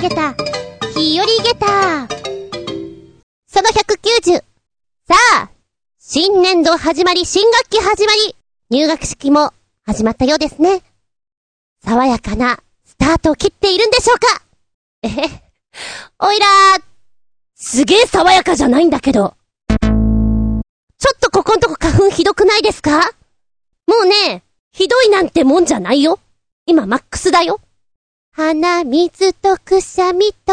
げた、日和ゲタその190。さあ、新年度始まり、新学期始まり、入学式も始まったようですね。爽やかなスタートを切っているんでしょうかえへ、おいら、すげえ爽やかじゃないんだけど。ちょっとここんとこ花粉ひどくないですか？もうね、ひどいなんてもんじゃないよ。今マックスだよ。鼻水とくしゃみと、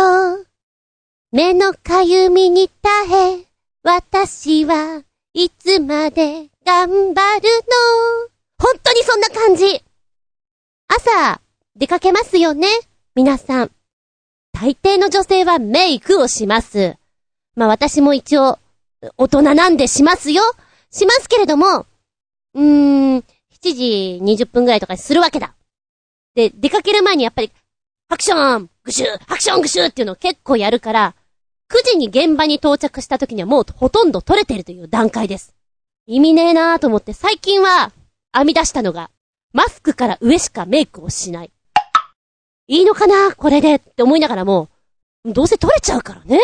目のかゆみに耐え、私はいつまで頑張るの？本当にそんな感じ。朝、出かけますよね？皆さん。大抵の女性はメイクをします。まあ私も一応、大人なんでしますよしますけれども、うーん、7時20分ぐらいとかにするわけだ。で、出かける前にやっぱり、アクショングシュアクショングシューっていうのを結構やるから、9時に現場に到着した時にはもうほとんど取れてるという段階です。意味ねえなーと思って最近は編み出したのが、マスクから上しかメイクをしない。いいのかなこれでって思いながらも、どうせ取れちゃうからね。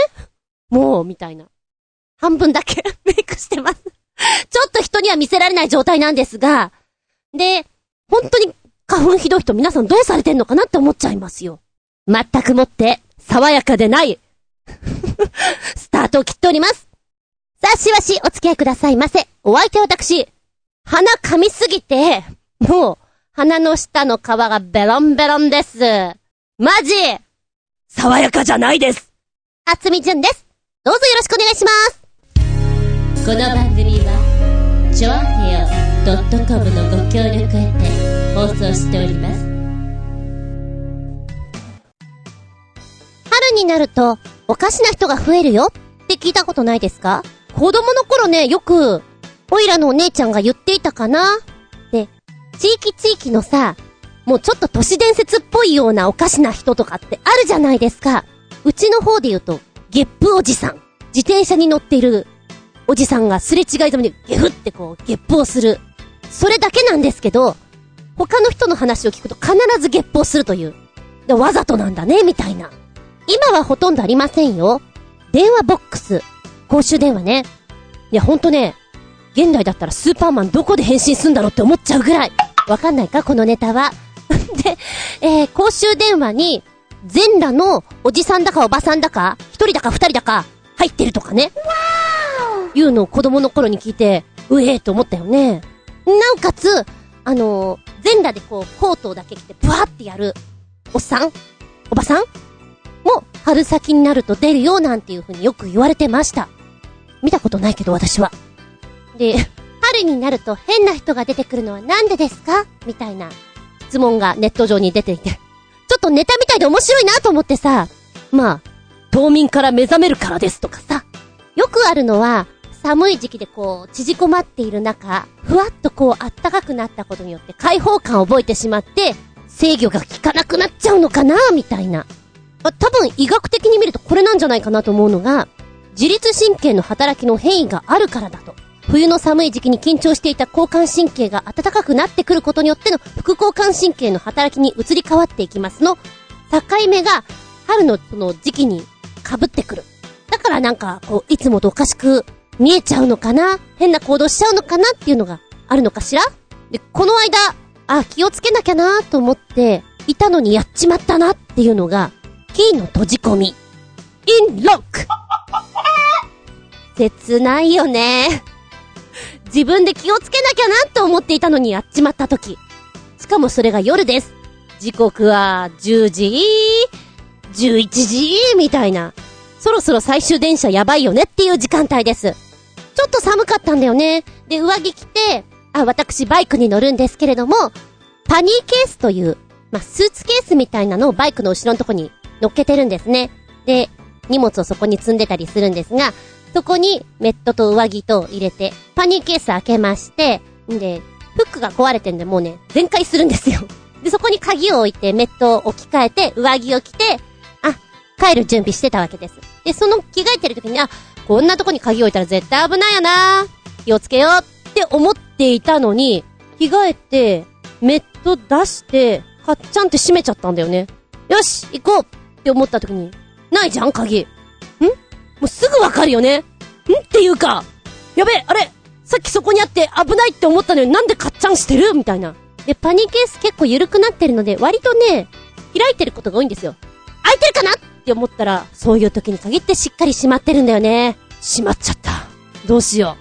もう、みたいな。半分だけ メイクしてますちょっと人には見せられない状態なんですが、で、本当に花粉ひどい人皆さんどうされてんのかなって思っちゃいますよ。全くもって、爽やかでない スタートを切っております。さあ、しばしお付き合いくださいませ。お相手は私、鼻噛みすぎて、もう、鼻の下の皮がベロンベロンです。マジ爽やかじゃないです。あつみじゅんです。どうぞよろしくお願いします。この番組は、ちょあへよ .com のご協力へて放送しております。春になると、おかしな人が増えるよって聞いたことないですか？子供の頃ね、よく、おいらのお姉ちゃんが言っていたかなで、地域地域のさ、もうちょっと都市伝説っぽいようなおかしな人とかってあるじゃないですか。うちの方で言うと、ゲップおじさん。自転車に乗っているおじさんがすれ違いざまにゲフってこう、ゲップをする。それだけなんですけど、他の人の話を聞くと必ずゲップをするという。でわざとなんだね、みたいな。今はほとんどありませんよ。電話ボックス。公衆電話ね。いや、ほんとね、現代だったらスーパーマンどこで変身すんだろうって思っちゃうぐらい。わかんないかこのネタは。で、えー、公衆電話に、全裸のおじさんだかおばさんだか、一人だか二人だか、入ってるとかね。いうのを子供の頃に聞いて、うえーと思ったよね。なおかつ、あのー、全裸でこう、コートだけ着て、ブワーってやる、おっさんおばさんも、春先になると出るよなんていう風によく言われてました。見たことないけど私は。で、春になると変な人が出てくるのはなんでですか？みたいな質問がネット上に出ていて。ちょっとネタみたいで面白いなと思ってさ、まあ、冬眠から目覚めるからですとかさ。よくあるのは、寒い時期でこう、縮こまっている中、ふわっとこう、あったかくなったことによって解放感を覚えてしまって、制御が効かなくなっちゃうのかなみたいな。多分医学的に見るとこれなんじゃないかなと思うのが、自律神経の働きの変異があるからだと。冬の寒い時期に緊張していた交感神経が暖かくなってくることによっての副交感神経の働きに移り変わっていきますの。境目が春のその時期に被ってくる。だからなんか、こう、いつもとおかしく見えちゃうのかな？変な行動しちゃうのかなっていうのがあるのかしら？で、この間、あ、気をつけなきゃなと思って、いたのにやっちまったなっていうのが、キーの閉じ込み。インロック切ないよね。自分で気をつけなきゃなと思っていたのにやっちまった時。しかもそれが夜です。時刻は10時、11時、みたいな。そろそろ最終電車やばいよねっていう時間帯です。ちょっと寒かったんだよね。で、上着着て、あ、私バイクに乗るんですけれども、パニーケースという、まあ、スーツケースみたいなのをバイクの後ろのとこに乗っけてるんですね。で、荷物をそこに積んでたりするんですが、そこにメットと上着と入れて、パニーケース開けまして、んで、フックが壊れてんでもうね、全開するんですよ。で、そこに鍵を置いて、メットを置き換えて、上着を着て、あ、帰る準備してたわけです。で、その着替えてる時に、あ、こんなとこに鍵置いたら絶対危ないよな気をつけようって思っていたのに、着替えて、メット出して、かっちゃんって閉めちゃったんだよね。よし、行こうって思った時に、ないじゃん、鍵。ん？もうすぐわかるよね。ん？っていうか、やべえ、あれさっきそこにあって危ないって思ったのになんでカッチャンしてる？みたいな。で、パニーケース結構緩くなってるので、割とね、開いてることが多いんですよ。開いてるかな？って思ったら、そういう時に限ってしっかり閉まってるんだよね。閉まっちゃった。どうしよ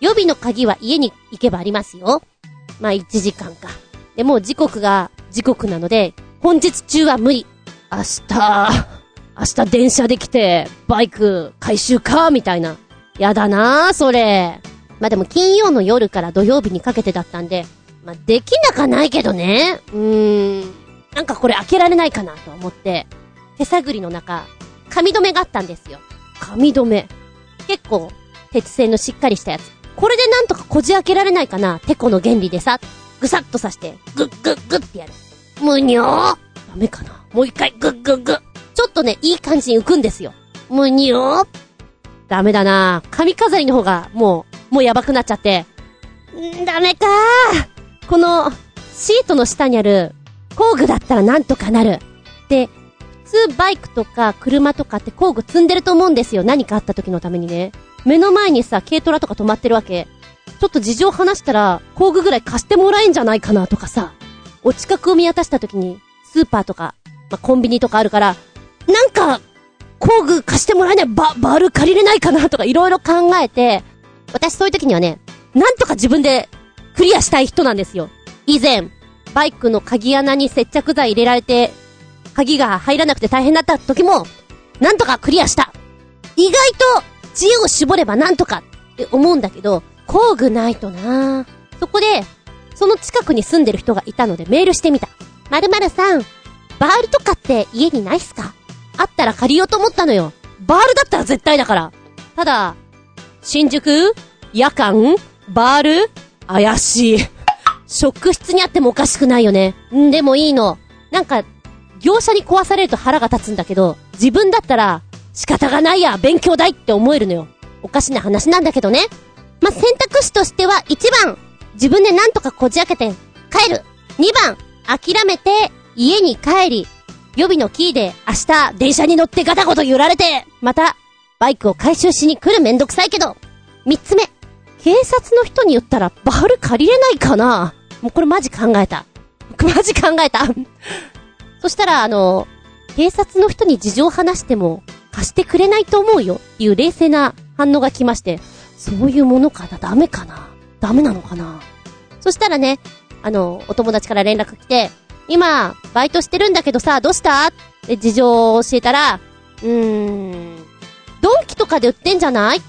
う。予備の鍵は家に行けばありますよ。まあ、1時間か。で、もう時刻が時刻なので、本日中は無理。明日、明日電車で来て、バイク回収かみたいな。やだなぁ、それ。まあ、でも金曜の夜から土曜日にかけてだったんで、まあ、できなかないけどね。うーん。なんかこれ開けられないかなと思って、手探りの中、紙留めがあったんですよ。紙留め。結構、鉄製のしっかりしたやつ。これでなんとかこじ開けられないかなテコの原理でさ、ぐさっと刺して、ぐっぐっぐってやる。むにょーダメかなもう一回、ぐっぐっぐ。ちょっとね、いい感じに浮くんですよ。むにょーダメだな髪飾りの方が、もう、もうやばくなっちゃって。んダメかーこの、シートの下にある、工具だったらなんとかなる。で、通バイクとか車とかって工具積んでると思うんですよ。何かあった時のためにね。目の前にさ、軽トラとか止まってるわけ。ちょっと事情話したら、工具ぐらい貸してもらえんじゃないかなとかさ、お近くを見渡した時に、スーパーとか、まあ、コンビニとかあるから、なんか、工具貸してもらえない、バ、バール借りれないかなとかいろいろ考えて、私そういう時にはね、なんとか自分でクリアしたい人なんですよ。以前、バイクの鍵穴に接着剤入れられて、鍵が入らなくて大変だった時も、なんとかクリアした。意外と知恵を絞ればなんとかって思うんだけど、工具ないとなそこで、その近くに住んでる人がいたのでメールしてみた。〇〇さん、バールとかって家にないっすか？あったら借りようと思ったのよ。バールだったら絶対だから。ただ、新宿夜間バール怪しい。職質にあってもおかしくないよね。んでもいいの。なんか、業者に壊されると腹が立つんだけど、自分だったら、仕方がないや、勉強代って思えるのよ。おかしな話なんだけどね。ま選択肢としては、1番、自分でなんとかこじ開けて帰る。2番、諦めて家に帰り、予備のキーで明日電車に乗ってガタゴト揺られて、また、バイクを回収しに来るめんどくさいけど、3つ目、警察の人に言ったらバール借りれないかなもうこれマジ考えた。マジ考えた。そしたら、あの、警察の人に事情を話しても、貸してくれないと思うよっていう冷静な反応が来まして、そういうものかな？ダメかな？ダメなのかな？そしたらね、あの、お友達から連絡来て、今、バイトしてるんだけどさ、どうした？って事情を教えたら、うーん、ドンキとかで売ってんじゃない？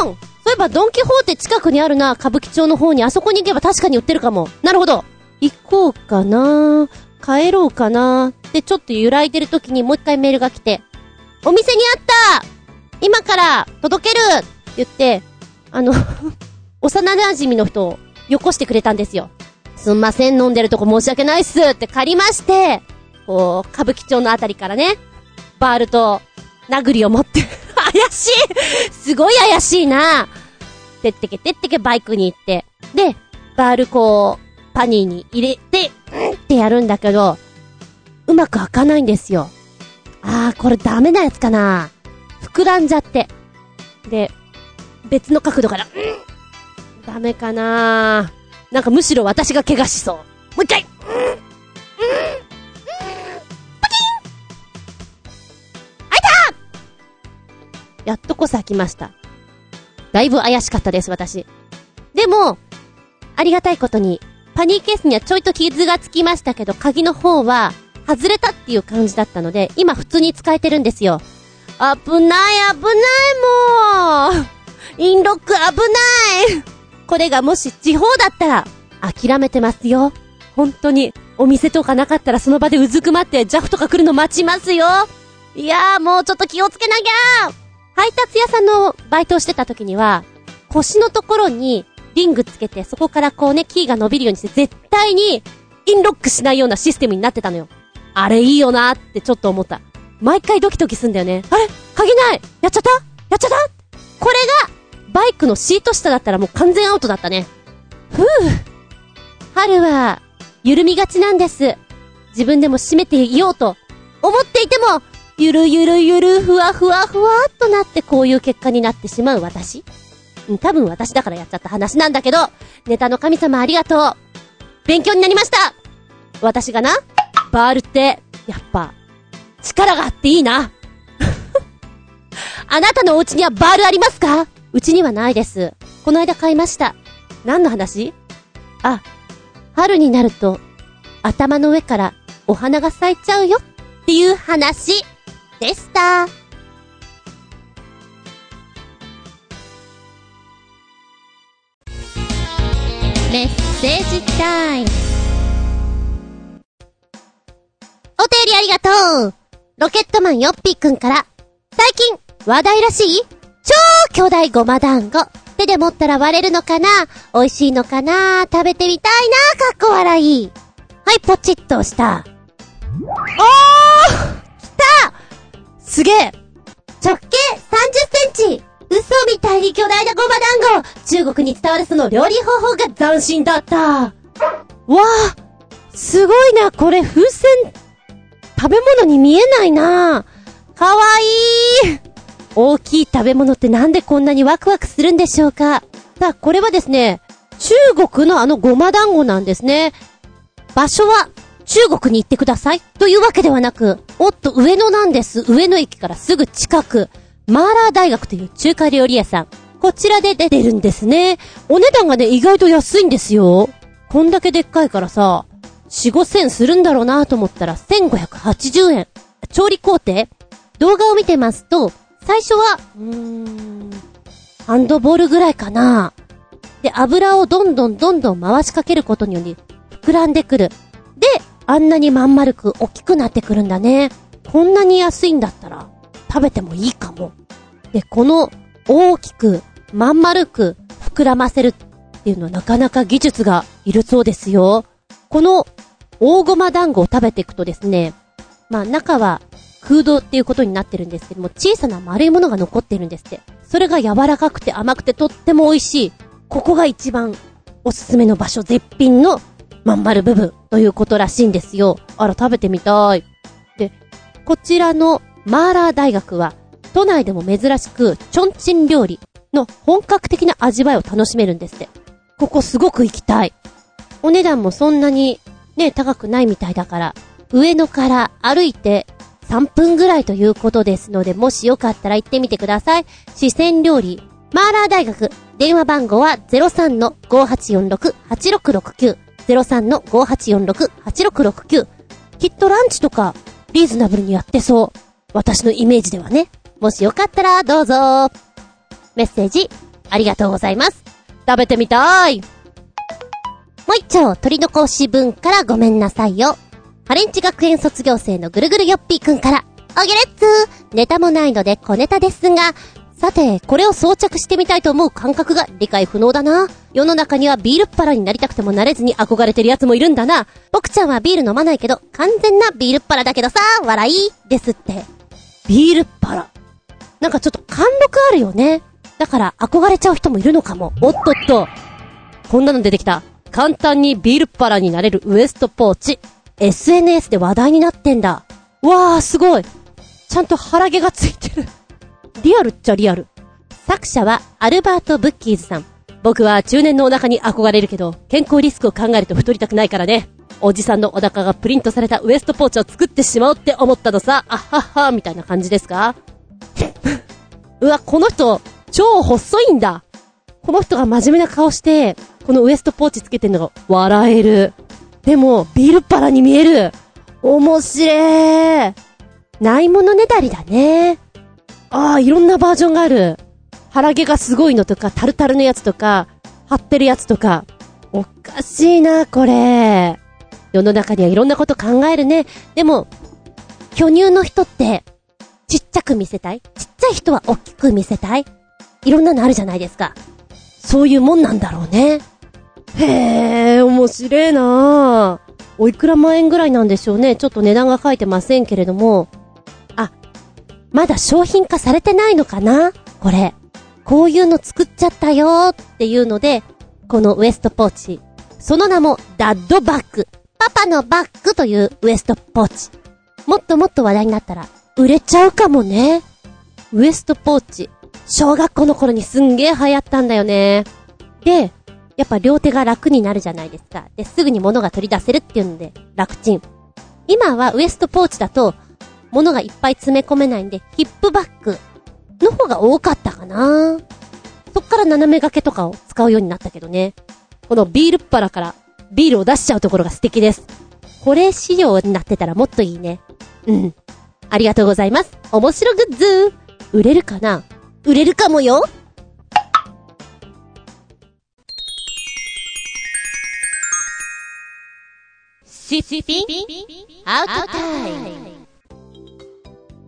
ポン！そういえばドンキホーテ近くにあるな、歌舞伎町の方に、あそこに行けば確かに売ってるかも。なるほど。行こうかな。帰ろうかなってちょっと揺らいでる時にもう一回メールが来て、お店にあった！今から届ける！って言って、あの 幼馴染の人をよこしてくれたんですよ。すんません、飲んでるとこ申し訳ないっすって借りまして、こう、歌舞伎町のあたりからね、バールと、殴りを持って 怪しい！すごい怪しいな！てってけてってけバイクに行って、で、バールこう、パニーに入れて、うんってやるんだけど、うまく開かないんですよ。あー、これダメなやつかな膨らんじゃって。で、別の角度から、うんダメかななんかむしろ私が怪我しそう。もう一回うんんパキン開いたやっとこそ開きました。だいぶ怪しかったです、私。でも、ありがたいことに、パニーケースにはちょいと傷がつきましたけど、鍵の方は、外れたっていう感じだったので、今普通に使えてるんですよ。危ない危ないもうインロック危ないこれがもし地方だったら、諦めてますよ。本当に、お店とかなかったらその場でうずくまってジャフとか来るの待ちますよ。いやーもうちょっと気をつけなきゃ配達屋さんのバイトをしてた時には、腰のところにリングつけてそこからこうね、キーが伸びるようにして絶対にインロックしないようなシステムになってたのよ。あれいいよなってちょっと思った。毎回ドキドキすんだよね。あれ？鍵ないやっちゃった？やっちゃった？これが、バイクのシート下だったらもう完全アウトだったね。ふぅ。春は、緩みがちなんです。自分でも閉めていようと、思っていても、ゆるゆるゆる、ふわふわふわっとなってこういう結果になってしまう私。多分私だからやっちゃった話なんだけど、ネタの神様ありがとう。勉強になりました私がな、バールって、やっぱ、力があっていいな。あなたのお家にはバールありますか？うちにはないです。この間買いました。何の話？あ、春になると、頭の上からお花が咲いちゃうよっていう話でした。メッセージタイム。お便りありがとうロケットマンヨッピーくんから、最近、話題らしい超巨大ごま団子。手で持ったら割れるのかな？美味しいのかな？食べてみたいな？かっこ笑い。はい、ポチッと押した。おー来たすげえ直径30センチ嘘みたいに巨大なごま団子。中国に伝わるその料理方法が斬新だった。わあすごいな、これ風船、食べ物に見えないな。かわいい。大きい食べ物ってなんでこんなにワクワクするんでしょうか。さあ、これはですね、中国のあのごま団子なんですね。場所は中国に行ってください。というわけではなく、おっと上野なんです。上野駅からすぐ近く、マーラー大学という中華料理屋さん。こちらで出てるんですね。お値段がね、意外と安いんですよ。こんだけでっかいからさ、4、5千するんだろうなと思ったら1580円。調理工程動画を見てますと、最初は、うーん、ハンドボールぐらいかな。で、油をどんどんどんどん回しかけることにより、膨らんでくる。で、あんなにまん丸く大きくなってくるんだね。こんなに安いんだったら、食べてもいいかも。で、この、大きく、まん丸く、膨らませるっていうのはなかなか技術がいるそうですよ。この、大ごま団子を食べていくとですね、まあ中は空洞っていうことになってるんですけども、小さな丸いものが残ってるんですって。それが柔らかくて甘くてとっても美味しい。ここが一番おすすめの場所、絶品のまん丸部分ということらしいんですよ。あら、食べてみたい。で、こちらのマーラー大学は、都内でも珍しく、チョンチン料理の本格的な味わいを楽しめるんですって。ここすごく行きたい。お値段もそんなにね、高くないみたいだから、上野から歩いて3分ぐらいということですので、もしよかったら行ってみてください。四川料理、マーラー大学、電話番号は03-5846-8669。03-5846-8669。きっとランチとか、リーズナブルにやってそう。私のイメージではね。もしよかったら、どうぞ。メッセージ、ありがとうございます。食べてみたい。もう一丁、鳥の格子文からごめんなさいよ。ハレンチ学園卒業生のぐるぐるよっぴーくんから、おげれっつーネタもないので小ネタですが、さて、これを装着してみたいと思う感覚が理解不能だな。世の中にはビールっ腹になりたくてもなれずに憧れてる奴もいるんだな。僕ちゃんはビール飲まないけど、完全なビールっ腹だけどさ、笑い、ですって。ビールっ腹。なんかちょっと貫禄あるよね。だから憧れちゃう人もいるのかも。おっとっと。こんなの出てきた。簡単にビールっ腹になれるウエストポーチ。SNS で話題になってんだ。わー、すごい。ちゃんと腹毛がついてる。リアルっちゃリアル。作者はアルバート・ブッキーズさん。僕は中年のお腹に憧れるけど、健康リスクを考えると太りたくないからね。おじさんのお腹がプリントされたウエストポーチを作ってしまおうって思ったのさ。あはっは、みたいな感じですか？うわ、この人、超細いんだ。この人が真面目な顔して、このウエストポーチつけてんのが笑える。でも、ビールっ腹に見える。面白い。ないものねだりだね。ああ、いろんなバージョンがある。腹毛がすごいのとか、タルタルのやつとか、張ってるやつとか。おかしいな、これ。世の中にはいろんなこと考えるね。でも、巨乳の人って、ちっちゃく見せたい？ちっちゃい人は大きく見せたい？いろんなのあるじゃないですか。そういうもんなんだろうね。へえ、面白いなおいくら万円ぐらいなんでしょうね。ちょっと値段が書いてませんけれども。あ、まだ商品化されてないのかな？これ。こういうの作っちゃったよーっていうので、このウエストポーチ。その名もダッドバッグ。パパのバッグというウエストポーチ。もっともっと話題になったら、売れちゃうかもね。ウエストポーチ。小学校の頃にすんげー流行ったんだよね。で、やっぱ両手が楽になるじゃないですか。で、すぐに物が取り出せるっていうんで、楽ちん。今はウエストポーチだと、物がいっぱい詰め込めないんで、ヒップバッグの方が多かったかな。そっから斜め掛けとかを使うようになったけどね。このビールっ腹からビールを出しちゃうところが素敵です。これ仕様になってたらもっといいね。うん。ありがとうございます。面白グッズ売れるかな？売れるかもよシッピン？アウトタイム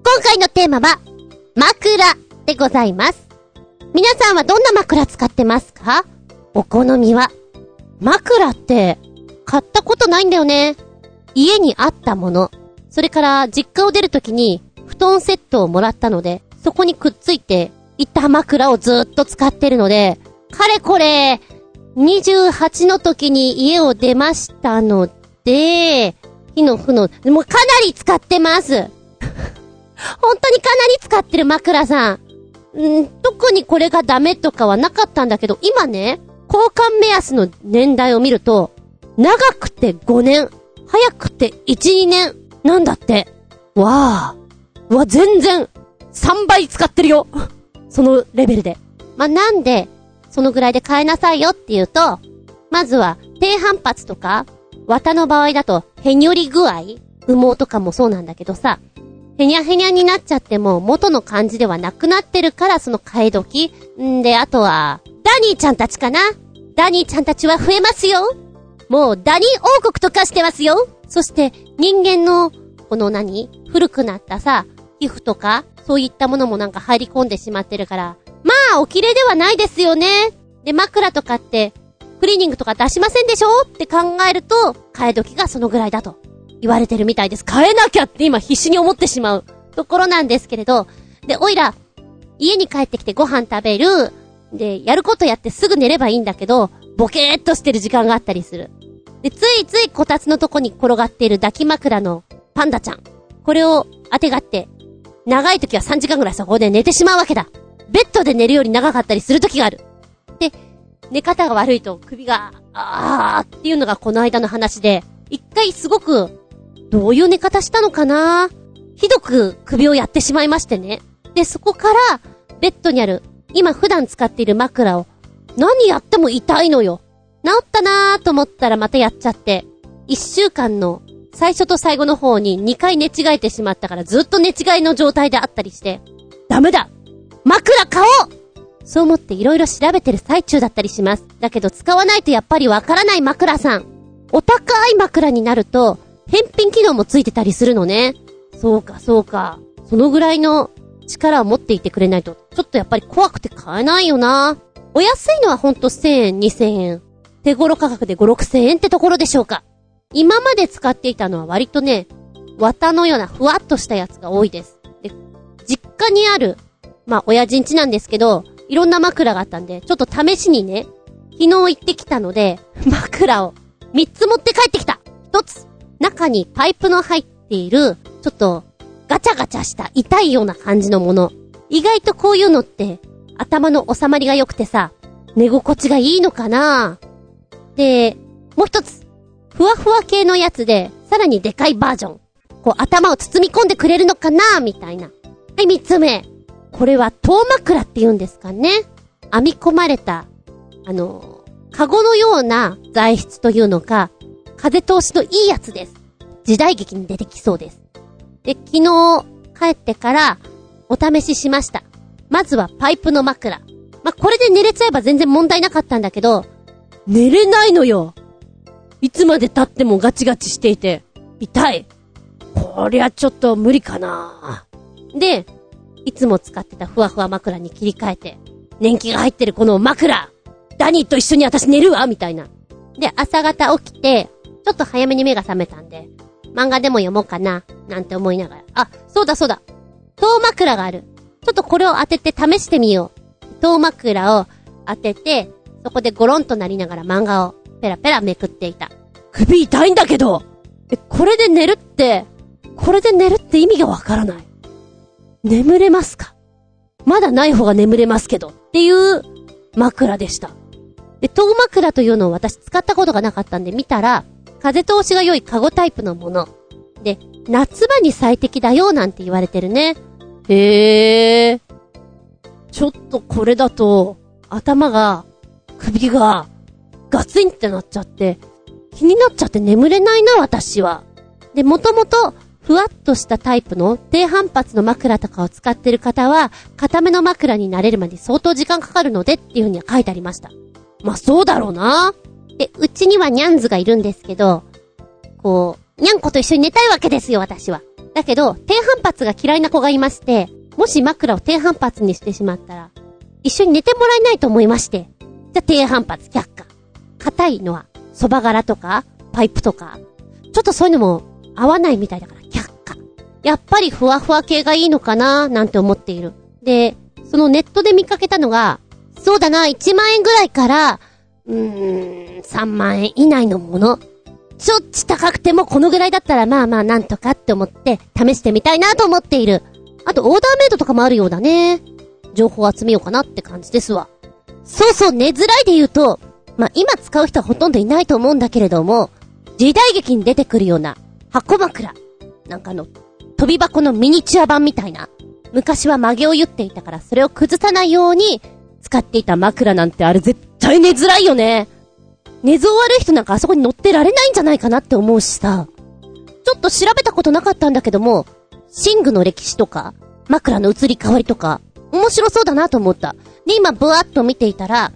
今回のテーマは、枕でございます。皆さんはどんな枕使ってますか？お好みは？枕って、買ったことないんだよね。家にあったもの。それから、実家を出るときに、布団セットをもらったので、そこにくっついて、いた枕をずっと使ってるので、かれこれ、28の時に家を出ましたので、火の負の、もうかなり使ってます。本当にかなり使ってる枕さん。ん特にこれがダメとかはなかったんだけど、今ね、交換目安の年代を見ると、長くて5年、早くて1、2年、なんだって。わあ。わ、全然、3倍使ってるよ。そのレベルで。まあ、なんで、そのぐらいで買えなさいよっていうと、まずは、低反発とか、綿の場合だと、へにょり具合羽毛とかもそうなんだけどさ、へにゃへにゃになっちゃっても元の感じではなくなってるからその替え時んで、あとは、ダニーちゃんたちかな？ダニーちゃんたちは増えますよ。もうダニー王国と化してますよ。そして人間の、この何？古くなったさ、皮膚とか、そういったものもなんか入り込んでしまってるから、まあ、お綺麗ではないですよね。で、枕とかって、クリーニングとか出しませんでしょ？って考えると、替え時がそのぐらいだと。言われてるみたいです。変えなきゃって今必死に思ってしまうところなんですけれど、で、おいら、家に帰ってきてご飯食べる、で、やることやってすぐ寝ればいいんだけど、ボケーっとしてる時間があったりする。で、ついついこたつのとこに転がっている抱き枕のパンダちゃん。これを当てがって、長い時は3時間ぐらいそこで寝てしまうわけだ。ベッドで寝るより長かったりする時がある。で、寝方が悪いと首が、あーっていうのがこの間の話で、一回すごく、どういう寝方したのかな？ひどく首をやってしまいましてね。で、そこから、ベッドにある今普段使っている枕を、何やっても痛いのよ。治ったなーと思ったらまたやっちゃって、一週間の最初と最後の方に2回寝違えてしまったからずっと寝違いの状態であったりして、ダメだ枕買おうそう思って色々調べてる最中だったりします。だけど使わないとやっぱりわからない枕さん。お高い枕になると、返品機能もついてたりするのね。そうか、そうか。そのぐらいの力を持っていてくれないと、ちょっとやっぱり怖くて買えないよな。お安いのはほんと1000円、2000円。手頃価格で5、6000円ってところでしょうか。今まで使っていたのは割とね、綿のようなふわっとしたやつが多いです。で、実家にある、まあ、親父ん家なんですけど、いろんな枕があったんで、ちょっと試しにね、昨日行ってきたので、枕を3つ持って帰ってきた !1 つ、中にパイプの入っている、ちょっとガチャガチャした痛いような感じのもの。意外とこういうのって、頭の収まりが良くてさ、寝心地がいいのかなで、もう一つ、ふわふわ系のやつで、さらにでかいバージョン。こう頭を包み込んでくれるのかなみたいな。はい、三つ目。これは、遠枕って言うんですかね。編み込まれた、あの、カゴのような材質というのか、風通しのいいやつです。時代劇に出てきそうです。で、昨日帰ってからお試ししました。まずはパイプの枕。まあ、これで寝れちゃえば全然問題なかったんだけど、寝れないのよ。いつまで経ってもガチガチしていて、痛い。こりゃちょっと無理かなで、いつも使ってたふわふわ枕に切り替えて、年季が入ってるこの枕ダニーと一緒に私寝るわみたいな。で、朝方起きて、ちょっと早めに目が覚めたんで、漫画でも読もうかな、なんて思いながら。あ、そうだそうだ。遠枕がある。ちょっとこれを当てて試してみよう。遠枕を当てて、そこでゴロンとなりながら漫画をペラペラめくっていた。首痛いんだけどえ、これで寝るって、これで寝るって意味がわからない。眠れますか？まだない方が眠れますけどっていう枕でした。で、遠枕というのを私使ったことがなかったんで見たら、風通しが良いカゴタイプのもの。で、夏場に最適だよなんて言われてるね。へー。ちょっとこれだと、頭が、首が、ガツンってなっちゃって、気になっちゃって眠れないな、私は。で、もともと、ふわっとしたタイプの低反発の枕とかを使ってる方は、固めの枕になれるまで相当時間かかるのでっていう風には書いてありました。まあ、そうだろうな。で、うちにはニャンズがいるんですけど、こう、ニャンコと一緒に寝たいわけですよ、私は。だけど、低反発が嫌いな子がいまして、もし枕を低反発にしてしまったら、一緒に寝てもらえないと思いまして。じゃ低反発却下。硬いのは、蕎麦柄とか、パイプとか、ちょっとそういうのも合わないみたいだから却下。やっぱりふわふわ系がいいのかななんて思っている。で、そのネットで見かけたのが、そうだな、1万円ぐらいから、うーん、3万円以内のもの。ちょっち高くてもこのぐらいだったらまあまあなんとかって思って試してみたいなと思っている。あとオーダーメイドとかもあるようだね。情報集めようかなって感じですわ。そうそう、寝づらいで言うと、まあ今使う人はほとんどいないと思うんだけれども、時代劇に出てくるような箱枕。なんかあの、飛び箱のミニチュア版みたいな。昔は曲げを言っていたからそれを崩さないように使っていた枕なんてあれ絶対寝づらいよね。寝相悪い人なんかあそこに乗ってられないんじゃないかなって思うしさ。ちょっと調べたことなかったんだけども、寝具の歴史とか、枕の移り変わりとか、面白そうだなと思った。で、今、ブワーっと見ていたら、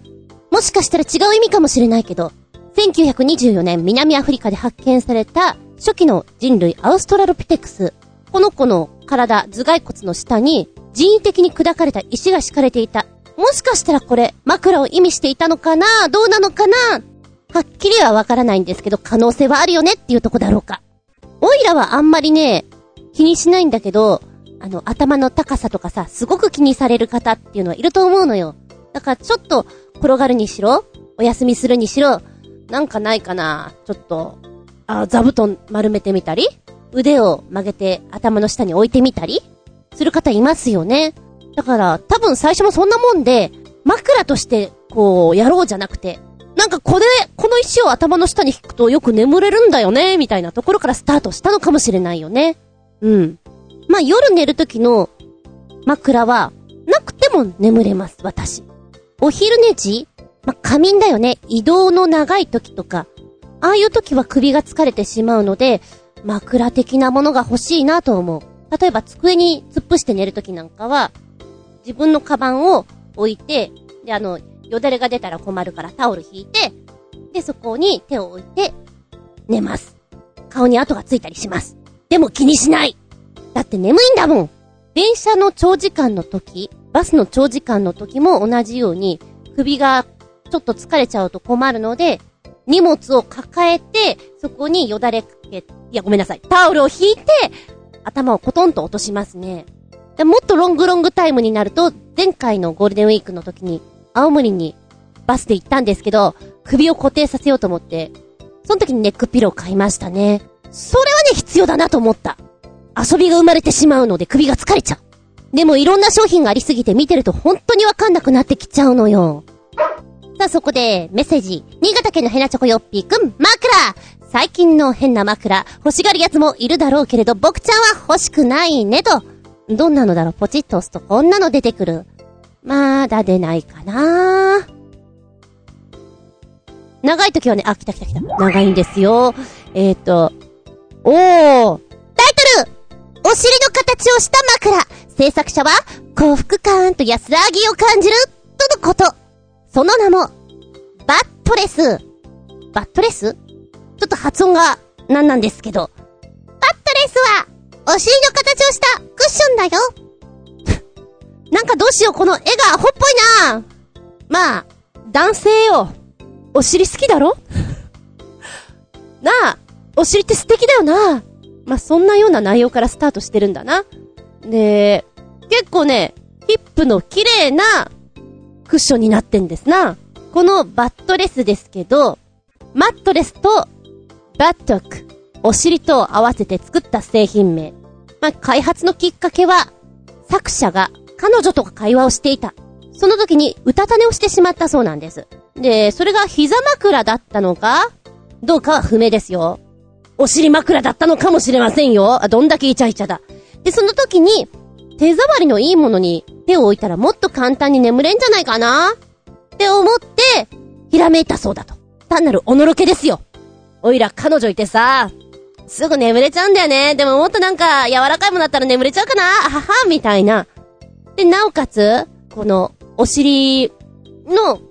もしかしたら違う意味かもしれないけど、1924年南アフリカで発見された初期の人類アウストラロピテクス。この子の体、頭蓋骨の下に人為的に砕かれた石が敷かれていた。もしかしたらこれ、枕を意味していたのかな？どうなのかな？はっきりはわからないんですけど、可能性はあるよねっていうとこだろうか。オイラはあんまりね、気にしないんだけど、あの、頭の高さとかさ、すごく気にされる方っていうのはいると思うのよ。だからちょっと、転がるにしろ、お休みするにしろ、なんかないかな？ちょっと、あ、座布団丸めてみたり腕を曲げて頭の下に置いてみたりする方いますよね。だから、多分最初もそんなもんで、枕として、こう、やろうじゃなくて、なんかこれ、この石を頭の下に引くとよく眠れるんだよね、みたいなところからスタートしたのかもしれないよね。うん。まあ、夜寝る時の枕は、なくても眠れます、私。お昼寝時まあ、仮眠だよね。移動の長い時とか。ああいう時は首が疲れてしまうので、枕的なものが欲しいなと思う。例えば机に突っ伏して寝る時なんかは、自分のカバンを置いて、で、あの、よだれが出たら困るからタオル引いて、で、そこに手を置いて、寝ます。顔に跡がついたりします。でも気にしないだって眠いんだもん電車の長時間の時、バスの長時間の時も同じように、首がちょっと疲れちゃうと困るので、荷物を抱えて、そこによだれかけ、いやごめんなさい、タオルを引いて、頭をコトンと落としますね。でもっとロングロングタイムになると、前回のゴールデンウィークの時に、青森にバスで行ったんですけど、首を固定させようと思って、その時にネックピロー買いましたね。それはね、必要だなと思った。遊びが生まれてしまうので首が疲れちゃう。でもいろんな商品がありすぎて見てると本当にわかんなくなってきちゃうのよ。さあそこでメッセージ。新潟県のヘナチョコヨッピーくん、枕最近の変な枕、欲しがるやつもいるだろうけれど、僕ちゃんは欲しくないねと。どんなのだろう？ポチッと押すとこんなの出てくる。まだ出ないかな長い時はね、あ、来た来た来た。長いんですよ。えーと、おー。タイトルお尻の形をした枕制作者は、幸福感と安らぎを感じる、とのこと。その名も、バットレス。バットレス？ちょっと発音が、なんなんですけど。バットレスは、お尻の形をしたクッションだよ。なんかどうしよう、この絵がアホっぽいなまあ、男性よ。お尻好きだろ？なあ、お尻って素敵だよな。まあ、そんなような内容からスタートしてるんだな。で、結構ね、ヒップの綺麗なクッションになってんですな。このバットレスですけど、マットレスとバットク、お尻と合わせて作った製品名。まあ、開発のきっかけは、作者が彼女と会話をしていた。その時に歌種をしてしまったそうなんです。で、それが膝枕だったのかどうかは不明ですよ。お尻枕だったのかもしれませんよ。あ、どんだけイチャイチャだ。で、その時に、手触りのいいものに手を置いたらもっと簡単に眠れんじゃないかな？って思って、ひらめいたそうだと。単なるおのろけですよ。おいら彼女いてさ、すぐ眠れちゃうんだよね。でももっとなんか柔らかいものだったら眠れちゃうかなあははみたいな。で、なおかつ、この、お尻の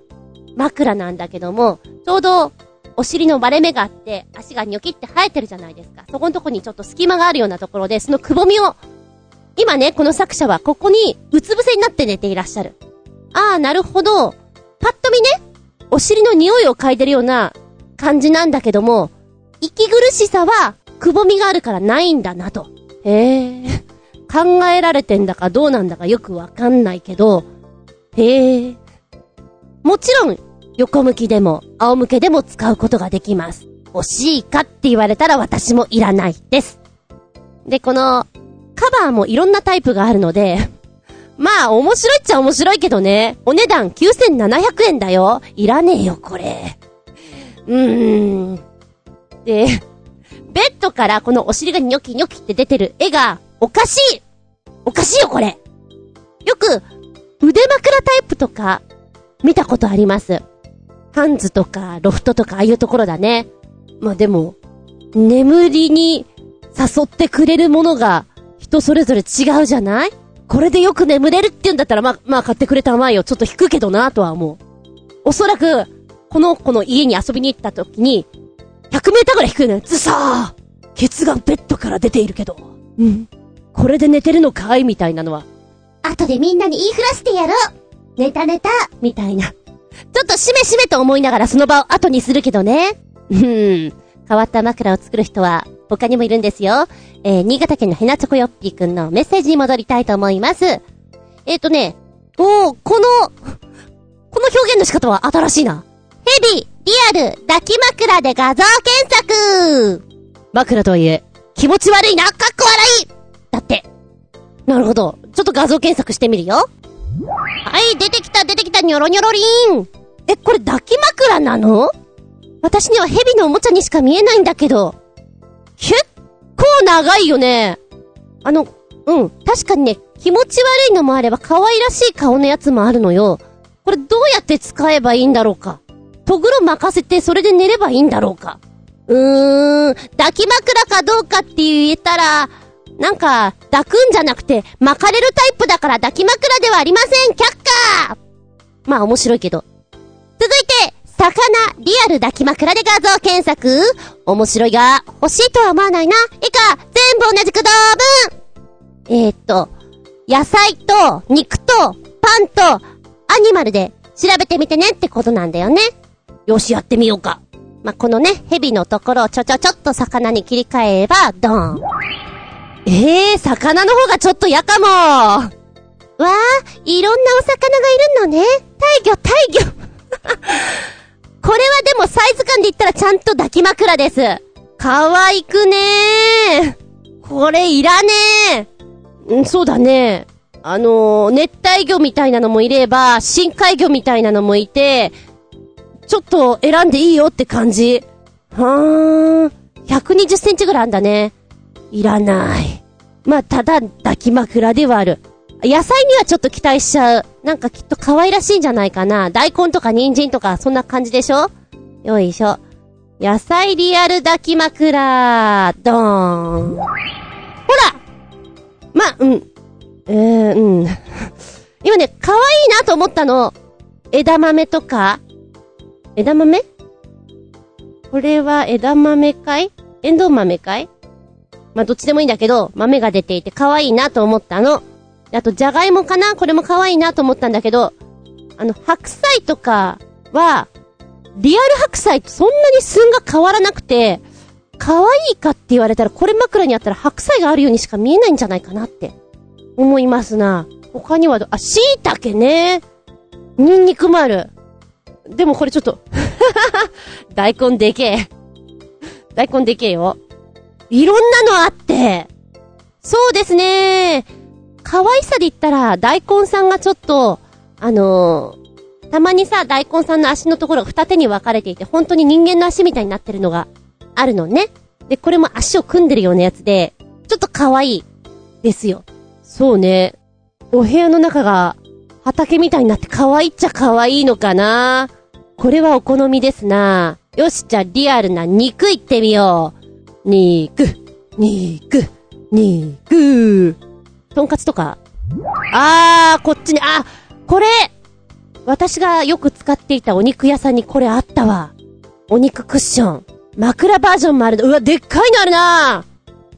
枕なんだけども、ちょうど、お尻の割れ目があって、足がニョキって生えてるじゃないですか。そこのとこにちょっと隙間があるようなところで、そのくぼみを、今ね、この作者はここにうつ伏せになって寝ていらっしゃる。ああ、なるほど。パッと見ね、お尻の匂いを嗅いでるような感じなんだけども、息苦しさは、くぼみがあるからないんだなと。へえ。考えられてんだかどうなんだかよくわかんないけど、へえ。もちろん、横向きでも、仰向けでも使うことができます。欲しいかって言われたら私もいらないです。で、この、カバーもいろんなタイプがあるので、まあ、面白いっちゃ面白いけどね。お値段9700円だよ。いらねえよ、これ。うーん。で、ベッドからこのお尻がニョキニョキって出てる絵が、おかしいおかしいよ、これよく、腕枕タイプとか、見たことあります。ハンズとか、ロフトとか、ああいうところだね。まあでも、眠りに誘ってくれるものが、人それぞれ違うじゃない？これでよく眠れるって言うんだったら、まあ、まあ買ってくれたまえよ。ちょっと引くけどな、とは思う。おそらく、この子の家に遊びに行った時に、100メーターぐらい低いのよ。ずさーケツがベッドから出ているけど。うん。これで寝てるのかい？みたいなのは。後でみんなに言いふらしてやろう寝た寝たみたいな。ちょっとしめしめと思いながらその場を後にするけどね。うん。変わった枕を作る人は他にもいるんですよ。えー、新潟県のヘナチョコヨッピーくんのメッセージに戻りたいと思います。えっ、ー、とね、おー、この、この表現の仕方は新しいな。ヘビ、リアル、抱き枕で画像検索枕とはいえ、気持ち悪いな、かっこ笑いだって。なるほど。ちょっと画像検索してみるよ。はい、出てきた、出てきた、ニョロニョロリーン。え、これ抱き枕なの？私には蛇のおもちゃにしか見えないんだけど。結構長いよね。あの、うん、確かにね、気持ち悪いのもあれば可愛らしい顔のやつもあるのよ。これどうやって使えばいいんだろうか。とぐろ任せてそれで寝ればいいんだろうか。うーん、抱き枕かどうかって言えたら、なんか、抱くんじゃなくて、巻かれるタイプだから抱き枕ではありません却下まあ面白いけど。続いて、魚、リアル抱き枕で画像検索面白いが、欲しいとは思わないな。以下、全部同じく同文えー、っと、野菜と、肉と、パンと、アニマルで調べてみてねってことなんだよね。よし、やってみようか。まあ、このね、蛇のところをちょちょちょっと魚に切り替えれば、ドン。ええー、魚の方がちょっと嫌かもわあ、いろんなお魚がいるのね。大魚、大魚。これはでもサイズ感で言ったらちゃんと抱き枕です。かわいくねー。これいらねー。ん、そうだね。あのー、熱帯魚みたいなのもいれば、深海魚みたいなのもいて、ちょっと選んでいいよって感じ。はーん。120センチぐらいあんだね。いらない。まあ、ただ、抱き枕ではある。野菜にはちょっと期待しちゃう。なんかきっと可愛らしいんじゃないかな。大根とか人参とか、そんな感じでしょ？よいしょ。野菜リアル抱き枕、ドーン。ほらま、うん。えー、うん。今ね、可愛いなと思ったの。枝豆とか枝豆？これは枝豆かい？エンドウ豆かい？まあ、どっちでもいいんだけど、豆が出ていて可愛いなと思ったの。あと、じゃがいもかな？これも可愛いなと思ったんだけど、あの、白菜とかは、リアル白菜とそんなに寸が変わらなくて、可愛いかって言われたら、これ枕にあったら白菜があるようにしか見えないんじゃないかなって、思いますな。他にはあ、椎茸ね。ニンニクもある。でもこれちょっと 大根でけえ。大根でけえよ。いろんなのあって、そうですね。可愛さで言ったら、大根さんがちょっと、あのー、たまにさ、大根さんの足のところが二手に分かれていて、本当に人間の足みたいになってるのがあるのね。で、これも足を組んでるようなやつで、ちょっと可愛い。ですよ。そうね。お部屋の中が畑みたいになって可愛いっちゃ可愛いのかな？これはお好みですな。よし、じゃあリアルな肉いってみよう。肉、肉、肉。とんかつとか？あー、こっちに、あ、これ私がよく使っていたお肉屋さんにこれあったわ。お肉クッション。枕バージョンもあるの。うわ、でっかいのあるな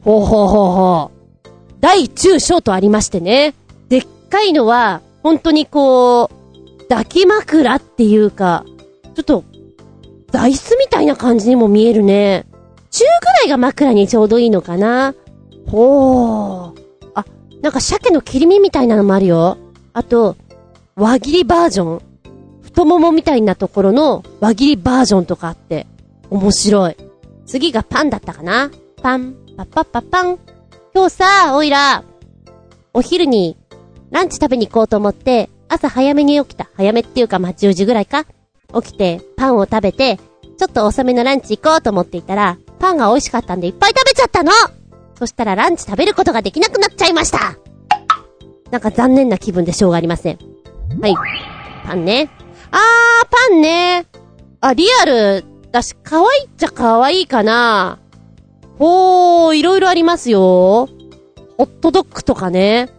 ほうほうほうほう。大中小とありましてね。でっかいのは、本当にこう、抱き枕っていうか、ちょっと、座椅子みたいな感じにも見えるね。中ぐらいが枕にちょうどいいのかな。ほー。あ、なんか鮭の切り身みたいなのもあるよ。あと、輪切りバージョン。太ももみたいなところの輪切りバージョンとかあって、面白い。次がパンだったかなパン、パッパッパッパン。今日さ、おいら、お昼にランチ食べに行こうと思って、朝早めに起きた。早めっていうか、まあ、10時ぐらいか起きて、パンを食べて、ちょっと遅めのランチ行こうと思っていたら、パンが美味しかったんでいっぱい食べちゃったのそしたらランチ食べることができなくなっちゃいましたなんか残念な気分でしょうがありません。はい。パンね。あー、パンね。あ、リアルだし、可愛いっちゃ可愛いかな。ほー、いろいろありますよ。ホットドッグとかね。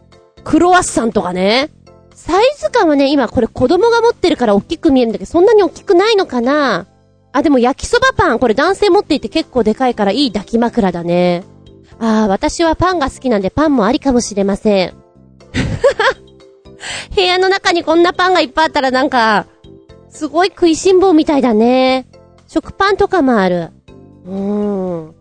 クロワッサンとかね。サイズ感はね、今これ子供が持ってるから大きく見えるんだけど、そんなに大きくないのかなあ、でも焼きそばパン、これ男性持っていて結構でかいからいい抱き枕だね。ああ、私はパンが好きなんでパンもありかもしれません。部屋の中にこんなパンがいっぱいあったらなんか、すごい食いしん坊みたいだね。食パンとかもある。うーん。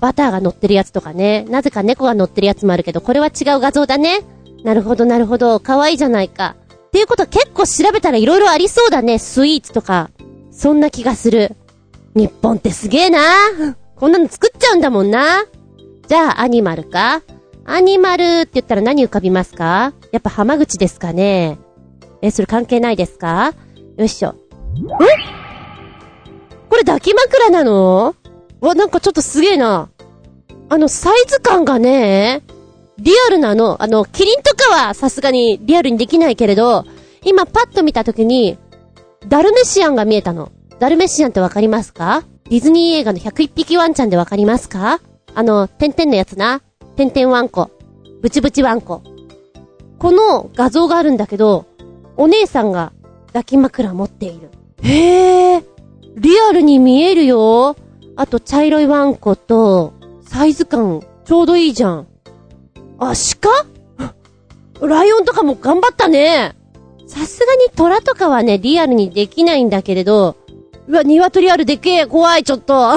バターが乗ってるやつとかね。なぜか猫が乗ってるやつもあるけど、これは違う画像だね。なるほど、なるほど。可愛いじゃないか。っていうことは結構調べたら色々ありそうだね。スイーツとか。そんな気がする。日本ってすげえな。こんなの作っちゃうんだもんな。じゃあ、アニマルかアニマルって言ったら何浮かびますか？やっぱ浜口ですかねえ、それ関係ないですか？よいしょ。え？これ抱き枕なの？わ、なんかちょっとすげえな。あの、サイズ感がね、リアルなの。あの、キリンとかはさすがにリアルにできないけれど、今パッと見たときに、ダルメシアンが見えたの。ダルメシアンってわかりますか？ディズニー映画の101匹ワンちゃんでわかりますか？あの、てんてんのやつな。てんてんワンコ。ブチブチワンコ。この画像があるんだけど、お姉さんが抱き枕持っている。へえ、リアルに見えるよ。あと茶色いワンコと、サイズ感ちょうどいいじゃん。あ、鹿？ライオンとかも頑張ったね。さすがに虎とかはね、リアルにできないんだけれど、うわ、鶏あるでけえ、怖い、ちょっと。あ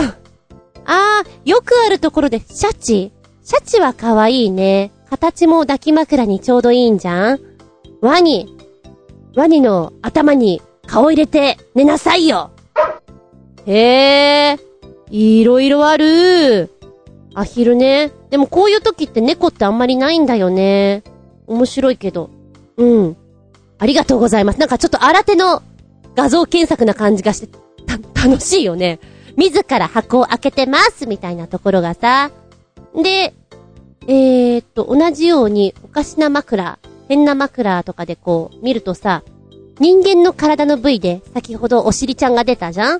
ー、よくあるところで、シャチ？シャチは可愛いね。形も抱き枕にちょうどいいんじゃん？ワニ。ワニの頭に顔入れて寝なさいよ。へえ、いろいろある。アヒルね。でもこういう時って猫ってあんまりないんだよね。面白いけど。うん。ありがとうございます。なんかちょっと新手の画像検索な感じがして、た、楽しいよね。自ら箱を開けてますみたいなところがさ。で、えー、っと、同じようにおかしな枕、変な枕とかでこう見るとさ、人間の体の部位で先ほどお尻ちゃんが出たじゃん？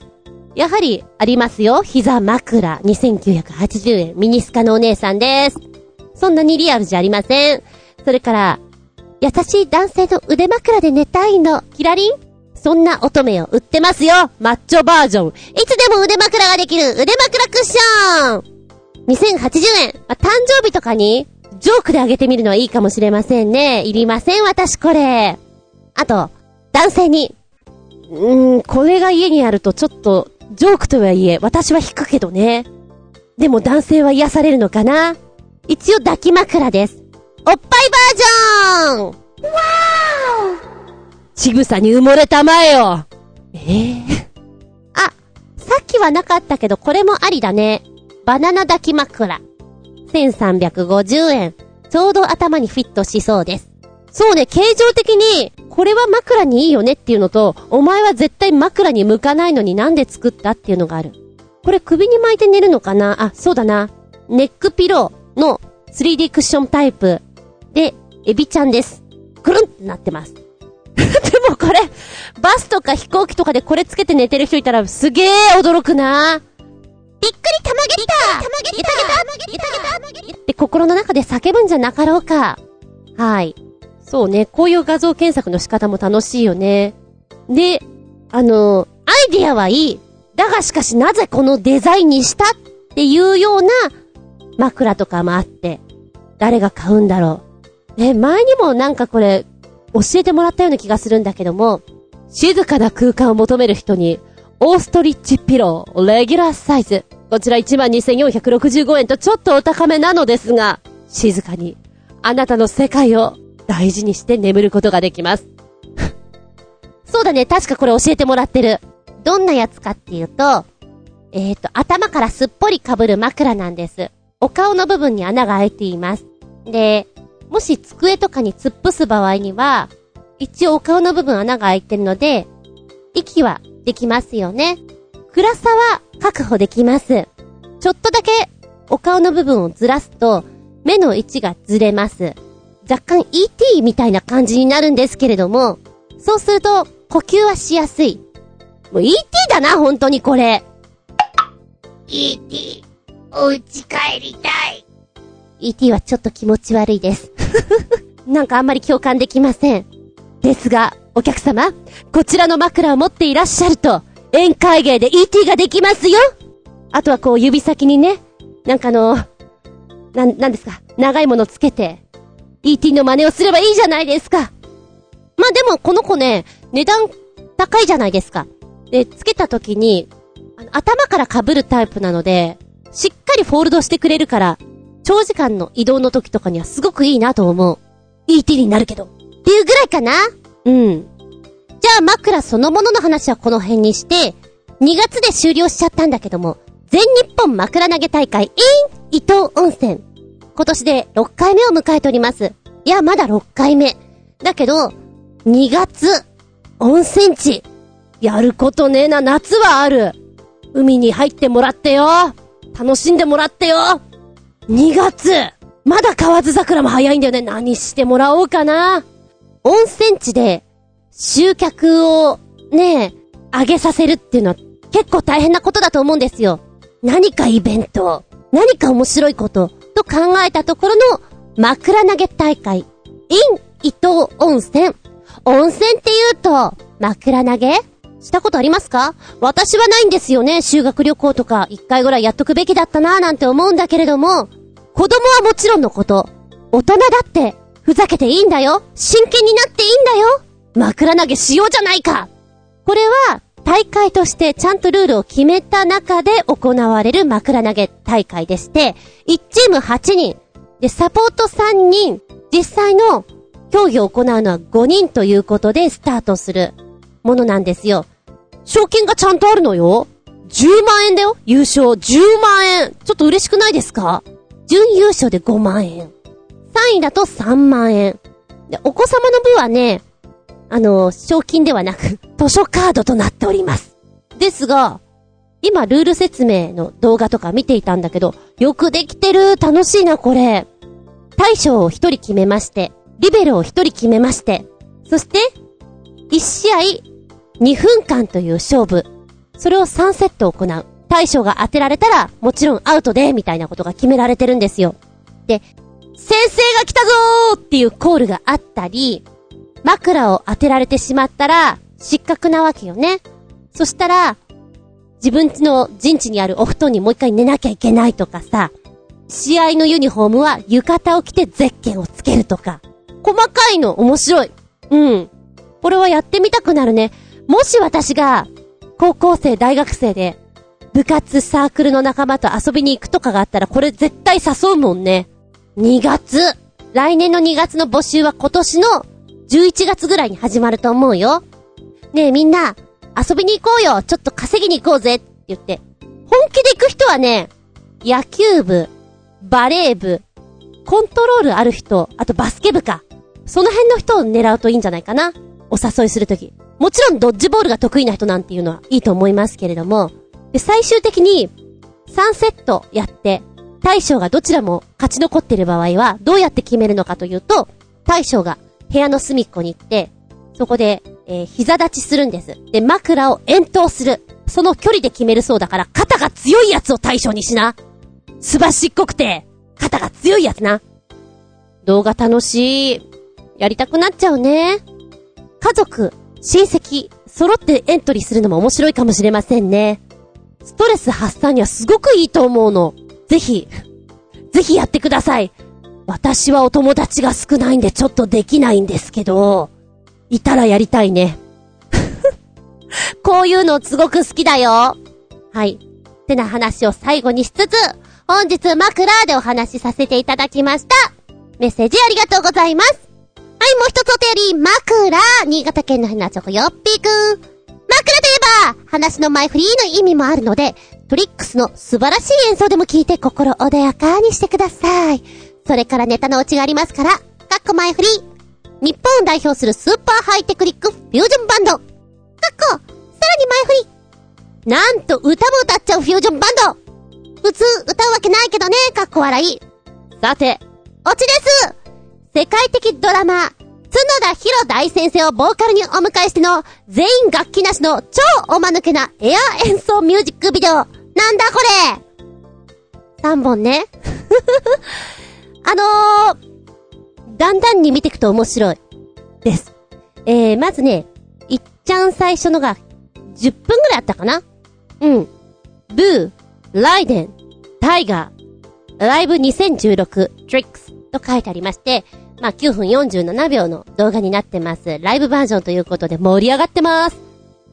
やはりありますよ。膝枕2980円。ミニスカのお姉さんです。そんなにリアルじゃありません。それから、優しい男性の腕枕で寝たいの。キラリンそんな乙女を売ってますよマッチョバージョン。いつでも腕枕ができる腕枕クッション !2080 円、まあ、誕生日とかに、ジョークであげてみるのはいいかもしれませんね。いりません、私これ。あと、男性に、うーん、これが家にあるとちょっと、ジョークとはいえ、私は引くけどね。でも男性は癒されるのかな？一応抱き枕です。おっぱいバージョンわーちぐさに埋もれたまえよええー、あ、さっきはなかったけど、これもありだね。バナナ抱き枕。1350円。ちちょうど頭にフィットしそうです。そうね、形状的に、これは枕にいいよねっていうのと、お前は絶対枕に向かないのになんで作ったっていうのがある。これ首に巻いて寝るのかな？あ、そうだな。ネックピローの 3D クッションタイプで、エビちゃんです。くるんってなってます。でもこれ、バスとか飛行機とかでこれつけて寝てる人いたらすげえ驚くなびっくりたまげたたまげたたまげたたまげたって心の中で叫ぶんじゃなかろうか。はい。そうね、こういう画像検索の仕方も楽しいよね。で、あの、アイディアはいい。だがしかしなぜこのデザインにしたっていうような枕とかもあって、誰が買うんだろう。え、前にもなんかこれ、教えてもらったような気がするんだけども、静かな空間を求める人に、オーストリッチピロー、レギュラーサイズ。こちら12,465円とちょっとお高めなのですが、静かに、あなたの世界を大事にして眠ることができます。そうだね、確かこれ教えてもらってる。どんなやつかっていうと、えっ、と、頭からすっぽり被る枕なんです。お顔の部分に穴が開いています。で、もし机とかに突っ伏す場合には、一応お顔の部分穴が開いてるので、息はできますよね。暗さは確保できます。ちょっとだけお顔の部分をずらすと、目の位置がずれます。若干 ET みたいな感じになるんですけれども、そうすると呼吸はしやすい。もう ET だな、本当にこれ。E.T. お家帰りたい。ET はちょっと気持ち悪いです。なんかあんまり共感できません。ですが、お客様、こちらの枕を持っていらっしゃると、宴会芸で ET ができますよあとはこう指先にね、なんかあの、なん、なんですか、長いものつけて、ET の真似をすればいいじゃないですか。まあでもこの子ね、値段高いじゃないですか。で、つけた時に、頭から被るタイプなので、しっかりフォールドしてくれるから、長時間の移動の時とかにはすごくいいなと思う。ET になるけど。っていうぐらいかなうん。じゃあ枕そのものの話はこの辺にして、2月で終了しちゃったんだけども、全日本枕投げ大会 in 伊東温泉。今年で6回目を迎えております。いや、まだ6回目。だけど、2月、温泉地。やることねえな、夏はある。海に入ってもらってよ。楽しんでもらってよ。2月まだ河津桜も早いんだよね。何してもらおうかな。温泉地で、集客を、ねえ、上げさせるっていうのは結構大変なことだと思うんですよ。何かイベント、何か面白いこと、と考えたところの枕投げ大会、in 伊東温泉。温泉って言うと、枕投げ？したことありますか？私はないんですよね。修学旅行とか一回ぐらいやっとくべきだったなぁなんて思うんだけれども、子供はもちろんのこと、大人だって、ふざけていいんだよ。真剣になっていいんだよ。枕投げしようじゃないか。これは、大会としてちゃんとルールを決めた中で行われる枕投げ大会でして、1チーム8人、で、サポート3人、実際の競技を行うのは5人ということでスタートするものなんですよ。賞金がちゃんとあるのよ。10万円だよ優勝10万円ちょっと嬉しくないですか？準優勝で5万円。3位だと3万円。で、お子様の部はね、あの、賞金ではなく、図書カードとなっております。ですが、今、ルール説明の動画とか見ていたんだけど、よくできてる楽しいな、これ。大将を一人決めまして、リベルを一人決めまして、そして、一試合、2分間という勝負。それを3セット行う。大将が当てられたら、もちろんアウトで、みたいなことが決められてるんですよ。で、先生が来たぞーっていうコールがあったり、枕を当てられてしまったら、失格なわけよね。そしたら、自分家の陣地にあるお布団にもう一回寝なきゃいけないとかさ、試合のユニフォームは浴衣を着てゼッケンをつけるとか。細かいの面白い。うん。これはやってみたくなるね。もし私が、高校生、大学生で、部活、サークルの仲間と遊びに行くとかがあったら、これ絶対誘うもんね。2月。来年の2月の募集は今年の11月ぐらいに始まると思うよ。ねえみんな、遊びに行こうよちょっと稼ぎに行こうぜって言って。本気で行く人はね、野球部、バレー部、コントロールある人、あとバスケ部か。その辺の人を狙うといいんじゃないかな。お誘いするとき。もちろんドッジボールが得意な人なんていうのはいいと思いますけれども、で、最終的に3セットやって、大将がどちらも勝ち残ってる場合は、どうやって決めるのかというと、大将が部屋の隅っこに行って、そこで、えー、膝立ちするんです。で、枕を遠投する。その距離で決めるそうだから、肩が強いやつを対象にしな。すばしっこくて、肩が強いやつな。動画楽しい。やりたくなっちゃうね。家族、親戚、揃ってエントリーするのも面白いかもしれませんね。ストレス発散にはすごくいいと思うの。ぜひ、ぜひやってください。私はお友達が少ないんでちょっとできないんですけど、いたらやりたいね。こういうのすごく好きだよ。はい。ってな話を最後にしつつ、本日枕でお話しさせていただきました。メッセージありがとうございます。はい、もう一つお便り、枕新潟県のなチョコよっぴーくん。枕といえば、話の前フリーの意味もあるので、トリックスの素晴らしい演奏でも聞いて心穏やかにしてください。それからネタのオチがありますから、かっこ前フリー。日本を代表するスーパーハイテクニックフュージョンバンド。かっこ、さらに前フリー。なんと歌も歌っちゃうフュージョンバンド。普通歌うわけないけどね、かっこ笑い。さて、オチです世界的ドラマ、角田博大先生をボーカルにお迎えしての、全員楽器なしの超おまぬけなエア演奏ミュージックビデオ。なんだこれ !3 本ね。あのー、だんだんに見ていくと面白い。です。えー、まずね、いっちゃん最初のが、10分ぐらいあったかな？うん。ブー、ライデン、タイガー、ライブ2016、トリックスと書いてありまして、まあ、9分47秒の動画になってます。ライブバージョンということで盛り上がってます。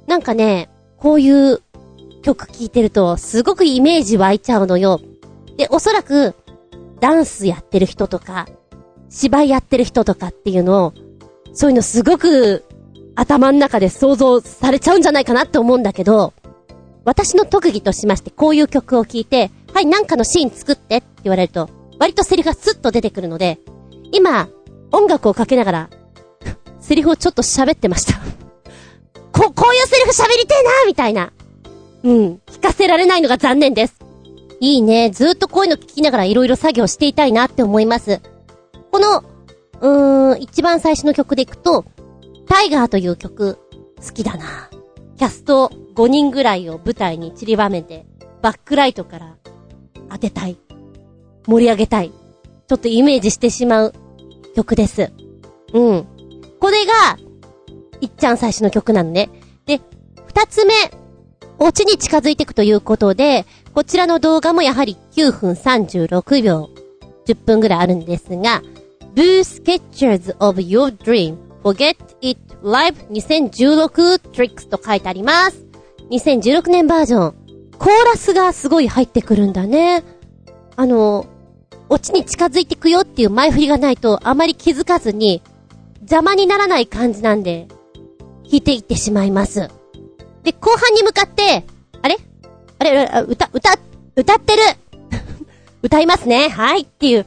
なんかね、こういう曲聴いてると、すごくイメージ湧いちゃうのよ。で、おそらく、ダンスやってる人とか、芝居やってる人とかっていうのを、そういうのすごく頭の中で想像されちゃうんじゃないかなって思うんだけど、私の特技としまして、こういう曲を聴いて、はい、なんかのシーン作ってって言われると、割とセリフがスッと出てくるので、今、音楽をかけながら、セリフをちょっと喋ってましたこ、こういうセリフ喋りてえなみたいな。うん。聞かせられないのが残念です。いいね。ずっとこういうの聞きながら色々作業していたいなって思います。この、うーん、一番最初の曲でいくと、タイガーという曲、好きだな。キャスト5人ぐらいを舞台に散りばめて、バックライトから当てたい。盛り上げたい。ちょっとイメージしてしまう曲です。うん。これが、いっちゃん最初の曲なのね。で、二つ目、オチに近づいていくということで、こちらの動画もやはり9分36秒、10分ぐらいあるんですが、Blue Sketches of Your Dream Forget It Live 2016 Tricks と書いてあります。2016年バージョン。コーラスがすごい入ってくるんだね。あの、オチに近づいてくよっていう前振りがないとあまり気づかずに邪魔にならない感じなんで、弾いていってしまいます。で、後半に向かって、あれ歌、歌、歌ってる 歌いますね。はい。っていう、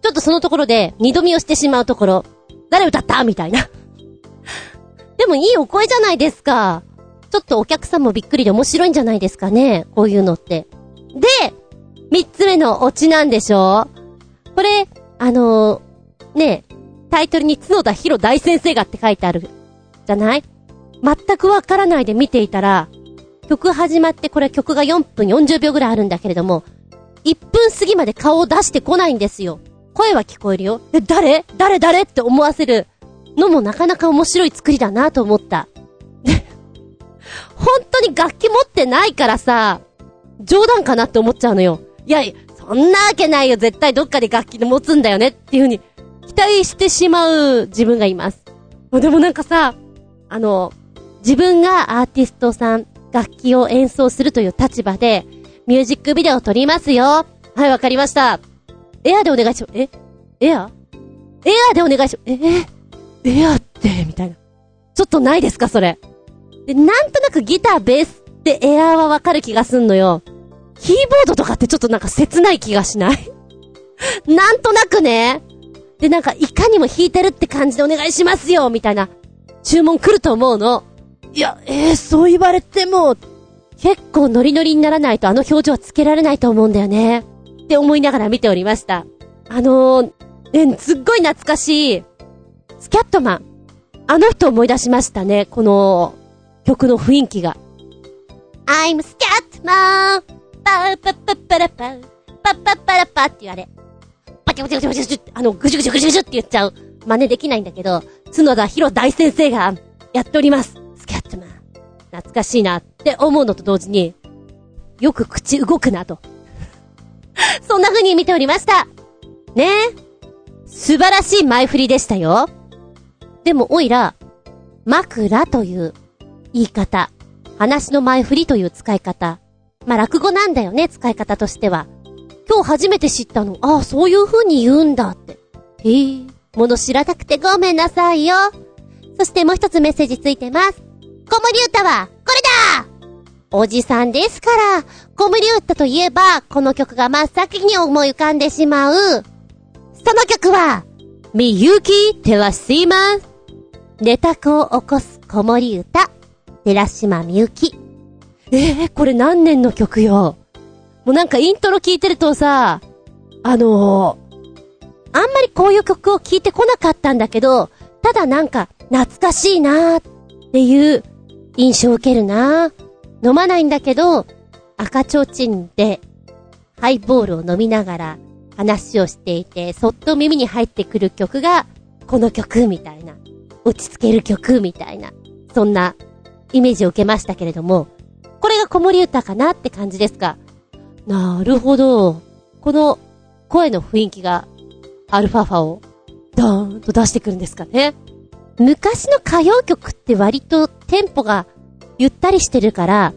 ちょっとそのところで二度見をしてしまうところ、誰歌った？みたいな でもいいお声じゃないですか。ちょっとお客さんもびっくりで面白いんじゃないですかね。こういうのって。で、三つ目のオチなんでしょこれ、あのー、ねタイトルに角田博大先生がって書いてある。じゃない？全くわからないで見ていたら、曲始まってこれ曲が4分40秒ぐらいあるんだけれども、1分過ぎまで顔を出してこないんですよ。声は聞こえるよ。え、誰？誰？誰？って思わせるのもなかなか面白い作りだなと思った。本当に楽器持ってないからさ、冗談かなって思っちゃうのよ。いや、そんなわけないよ。絶対どっかで楽器で持つんだよねっていう風に期待してしまう自分がいます。でもなんかさ、あの、自分がアーティストさん、楽器を演奏するという立場で、ミュージックビデオを撮りますよ。はい、わかりました。エアでお願いします。え？エア？エアでお願いします。え？エアって、みたいな。ちょっとないですか、それ。で、なんとなくギター、ベースってエアーはわかる気がすんのよ。キーボードとかってちょっとなんか切ない気がしない？なんとなくね。で、なんか、いかにも弾いてるって感じでお願いしますよみたいな、注文来ると思うの。いや、えー、そう言われても、結構ノリノリにならないとあの表情はつけられないと思うんだよね。って思いながら見ておりました。あのー、ね、すっごい懐かしい、スキャットマン。あの人思い出しましたね、この曲の雰囲気が。I'm Scatman! パーパッパッパラパー、パッパッパラパって言われ。パチパチパチパチパチあの、ぐじゅぐじゅぐじゅぐじゅって言っちゃう。真似できないんだけど、角田博大先生がやっております。懐かしいなって思うのと同時に、よく口動くなと。そんな風に見ておりました。ね？え素晴らしい前振りでしたよ。でも、おいら、枕という言い方、話の前振りという使い方。まあ、落語なんだよね、使い方としては。今日初めて知ったの。ああ、そういう風に言うんだって。へえ、物知らなくてごめんなさいよ。そしてもう一つメッセージついてます。子守歌は、これだおじさんですから、子守歌といえば、この曲が真っ先に思い浮かんでしまう。その曲は、みゆきてらします。寝た子を起こす子守歌、寺島みゆき。ええー、これ何年の曲よ。もうなんかイントロ聞いてるとさ、あのー、あんまりこういう曲を聴いてこなかったんだけど、ただなんか懐かしいなーっていう印象を受けるな飲まないんだけど、赤ちょうちんでハイボールを飲みながら話をしていて、そっと耳に入ってくる曲が、この曲みたいな。落ち着ける曲みたいな、そんなイメージを受けましたけれども、これが子守歌かなって感じですか。なるほど。この声の雰囲気がアルファファをドーンと出してくるんですかね。昔の歌謡曲って割とテンポがゆったりしてるから、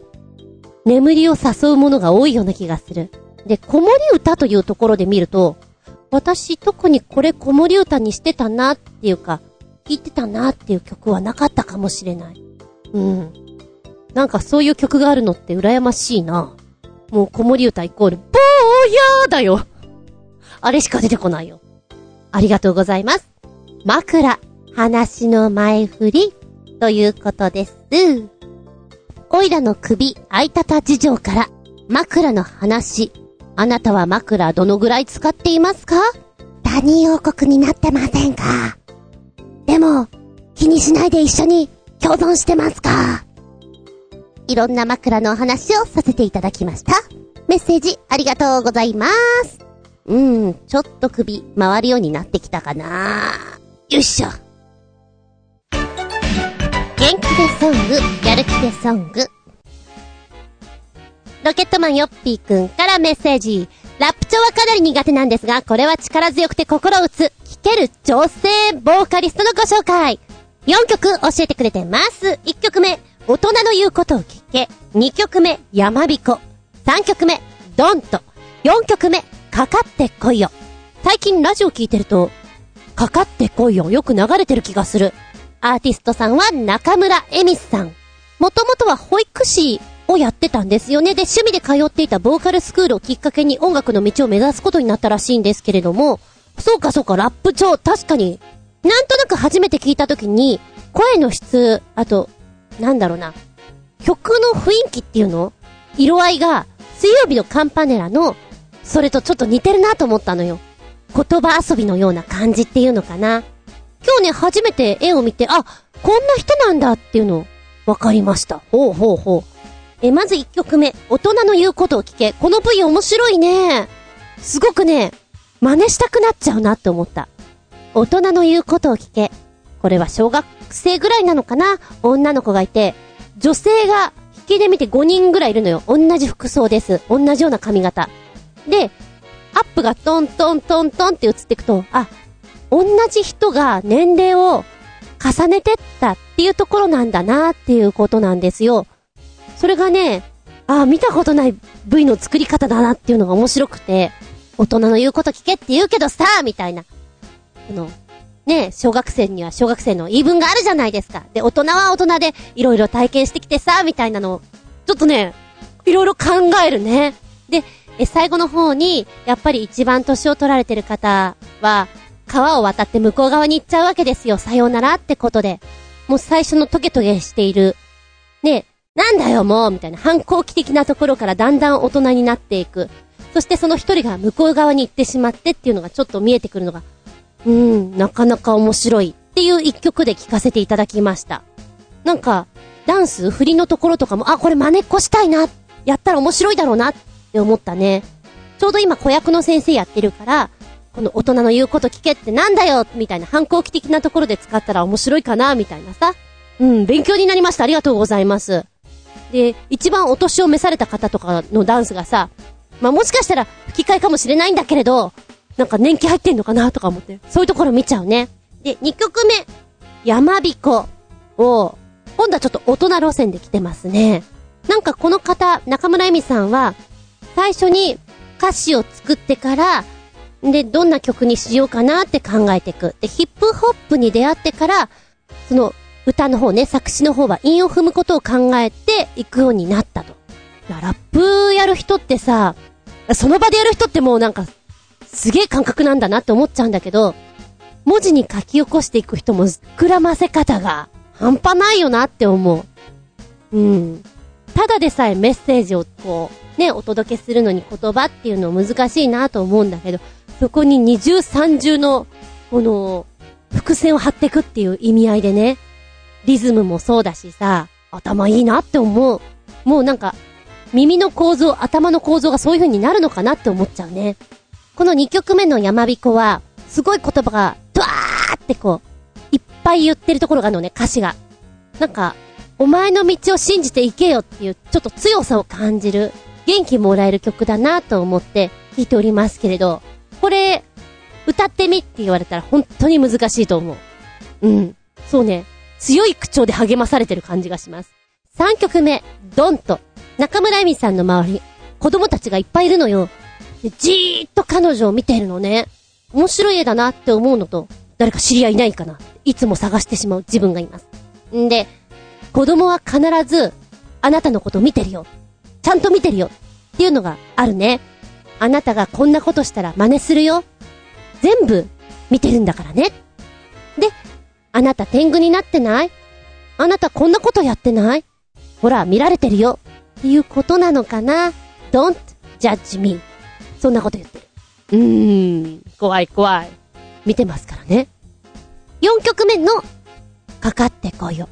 眠りを誘うものが多いような気がする。で、子守歌というところで見ると、私特にこれ子守歌にしてたなっていうか、聴いてたなっていう曲はなかったかもしれない。うん。なんかそういう曲があるのって羨ましいな。もう子守歌イコール、ぼーやーだよ。あれしか出てこないよ。ありがとうございます。枕、話の前振り、ということです。おいらの首、あいたた事情から、枕の話。あなたは枕どのぐらい使っていますか？他人王国になってませんか？でも、気にしないで一緒に共存してますか？いろんな枕のお話をさせていただきました。メッセージありがとうございます。うん、ちょっと首回るようになってきたかなよいしょ。元気でソング、やる気でソング。ロケットマンヨッピーくんからメッセージ。ラップ調はかなり苦手なんですが、これは力強くて心打つ、聴ける女性ボーカリストのご紹介。4曲教えてくれてます。1曲目、大人の言うことを聞け。2曲目、山彦。3曲目、ドンと。4曲目、かかってこいよ。最近ラジオ聞いてると、かかってこいよよく流れてる気がする。アーティストさんは中村恵美さん。もともとは保育士をやってたんですよね。で、趣味で通っていたボーカルスクールをきっかけに音楽の道を目指すことになったらしいんですけれども、そうかそうか、ラップ調、確かに、なんとなく初めて聞いた時に、声の質、あと、なんだろうな、曲の雰囲気っていうの？色合いが、水曜日のカンパネラの、それとちょっと似てるなと思ったのよ。言葉遊びのような感じっていうのかな。今日ね、初めて絵を見て、あ、こんな人なんだっていうの、わかりました。ほうほうほう。え、まず1曲目、大人の言うことを聞け。この V 面白いね。すごくね、真似したくなっちゃうなって思った。大人の言うことを聞け。これは小学生ぐらいなのかな？女の子がいて、女性が引きで見て5人ぐらいいるのよ。同じ服装です。同じような髪型。で、アップがトントントントンって映っていくと、あ、同じ人が年齢を重ねてったっていうところなんだなっていうことなんですよ。それがね、ああ、見たことない部位の作り方だなっていうのが面白くて、大人の言うこと聞けって言うけどさ、みたいな。この、ね、小学生には小学生の言い分があるじゃないですか。で、大人は大人でいろいろ体験してきてさ、みたいなのを、ちょっとね、いろいろ考えるね。で、最後の方に、やっぱり一番年を取られてる方は、川を渡って向こう側に行っちゃうわけですよ。さようならってことで。もう最初のトゲトゲしている。ねえ、なんだよもうみたいな反抗期的なところからだんだん大人になっていく。そしてその一人が向こう側に行ってしまってっていうのがちょっと見えてくるのが、うーん、なかなか面白いっていう一曲で聴かせていただきました。なんか、ダンス、振りのところとかも、あ、これ真似っこしたいな。やったら面白いだろうなって思ったね。ちょうど今子役の先生やってるから、この大人の言うこと聞けってなんだよみたいな反抗期的なところで使ったら面白いかなみたいなさ。うん、勉強になりました。ありがとうございます。で、一番お年を召された方とかのダンスがさ、まあ、もしかしたら吹き替えかもしれないんだけれど、なんか年季入ってんのかなとか思って、そういうところ見ちゃうね。で、2曲目、山彦を、今度はちょっと大人路線で来てますね。なんかこの方、中村恵美さんは、最初に歌詞を作ってから、で、どんな曲にしようかなって考えていく。で、ヒップホップに出会ってから、その、歌の方ね、作詞の方は韻を踏むことを考えていくようになったと。ラップやる人ってさ、その場でやる人ってもうなんか、すげえ感覚なんだなって思っちゃうんだけど、文字に書き起こしていく人も膨らませ方が半端ないよなって思う。うん。ただでさえメッセージをこう、ね、お届けするのに言葉っていうの難しいなと思うんだけど、そこに二重三重の、この、伏線を張っていくっていう意味合いでね、リズムもそうだしさ、頭いいなって思う。もうなんか、耳の構造、頭の構造がそういう風になるのかなって思っちゃうね。この2曲目の山彦は、すごい言葉が、ドワーってこう、いっぱい言ってるところがあるのね、歌詞が。なんか、お前の道を信じていけよっていう、ちょっと強さを感じる、元気もらえる曲だなと思って聴いておりますけれど、これ、歌ってみって言われたら本当に難しいと思う。うん。そうね。強い口調で励まされてる感じがします。3曲目、ドンと。中村恵美さんの周り、子供たちがいっぱいいるのよ。じーっと彼女を見てるのね。面白い絵だなって思うのと、誰か知り合いいないかな。いつも探してしまう自分がいます。んで、子供は必ず、あなたのこと見てるよ。ちゃんと見てるよ。っていうのがあるね。あなたがこんなことしたら真似するよ。全部見てるんだからね。で、あなた天狗になってない？あなたこんなことやってない？ほら、見られてるよ。っていうことなのかな ?don't judge me. そんなこと言ってる。うーん、怖い怖い。見てますからね。4曲目の、かかってこいよ。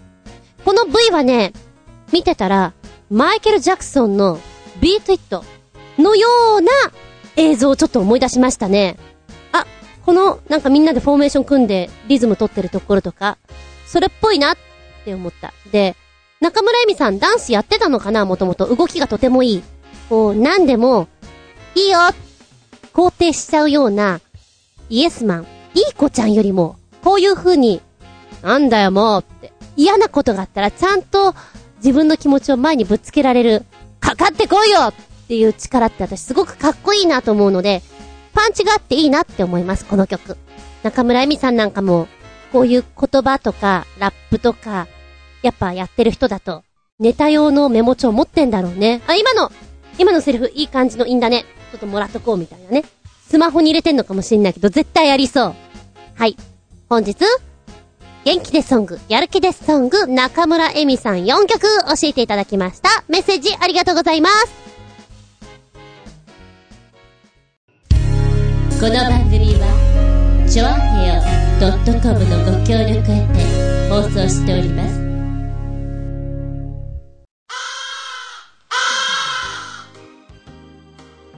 この V はね、見てたら、マイケル・ジャクソンのビート・イットのような映像をちょっと思い出しましたね。あ、この、なんかみんなでフォーメーション組んでリズム取ってるところとか、それっぽいなって思った。で、中村恵美さんダンスやってたのかなもともと。動きがとてもいい。こう、なんでも、いいよ肯定しちゃうような、イエスマン、いい子ちゃんよりも、こういう風に、なんだよもうって、嫌なことがあったらちゃんと自分の気持ちを前にぶつけられる、かかってこいよっていう力って私すごくかっこいいなと思うので、パンチがあっていいなって思います、この曲。中村恵美さんなんかも、こういう言葉とか、ラップとか、やっぱやってる人だと、ネタ用のメモ帳持ってんだろうね。あ、今の今のセリフいい感じのいいんだね。ちょっともらっとこうみたいなね。スマホに入れてんのかもしんないけど、絶対ありそう。はい。本日、元気でソング、やる気でソング、中村恵美さん4曲教えていただきました。メッセージありがとうございます。この番組は、ちょあへよ .com のご協力へて放送しております。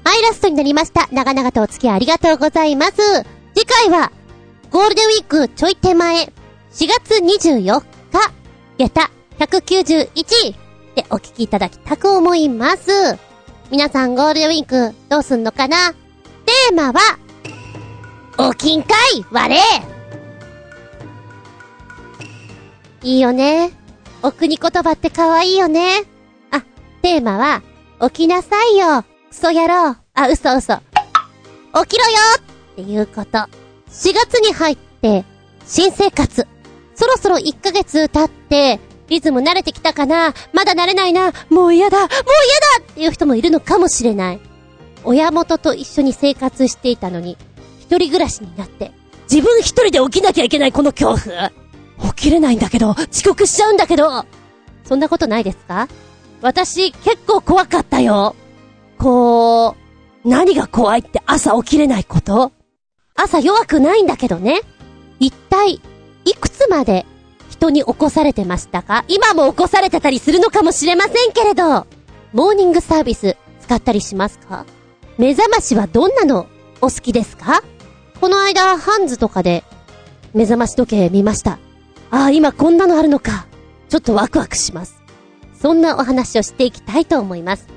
はい、ラストになりました。長々とお付き合いありがとうございます。次回は、ゴールデンウィークちょい手前、4月24日、下駄191でお聞きいただきたく思います。皆さんゴールデンウィークどうすんのかな？テーマは、おきんかい割れいいよね。お国言葉って可愛いよね。あ、テーマは、起きなさいよ。クソ野郎。あ、嘘嘘。起きろよっていうこと。4月に入って、新生活。そろそろ1ヶ月経って、リズム慣れてきたかなまだ慣れないなもう嫌だもう嫌だっていう人もいるのかもしれない。親元と一緒に生活していたのに、一人暮らしになって、自分一人で起きなきゃいけないこの恐怖。起きれないんだけど、遅刻しちゃうんだけど。そんなことないですか？私結構怖かったよ。こう、何が怖いって朝起きれないこと朝弱くないんだけどね。一体、いくつまで人に起こされてましたか？今も起こされてたりするのかもしれませんけれど、モーニングサービス使ったりしますか？目覚ましはどんなのお好きですか？この間、ハンズとかで、目覚まし時計見ました。ああ、今こんなのあるのか。ちょっとワクワクします。そんなお話をしていきたいと思います。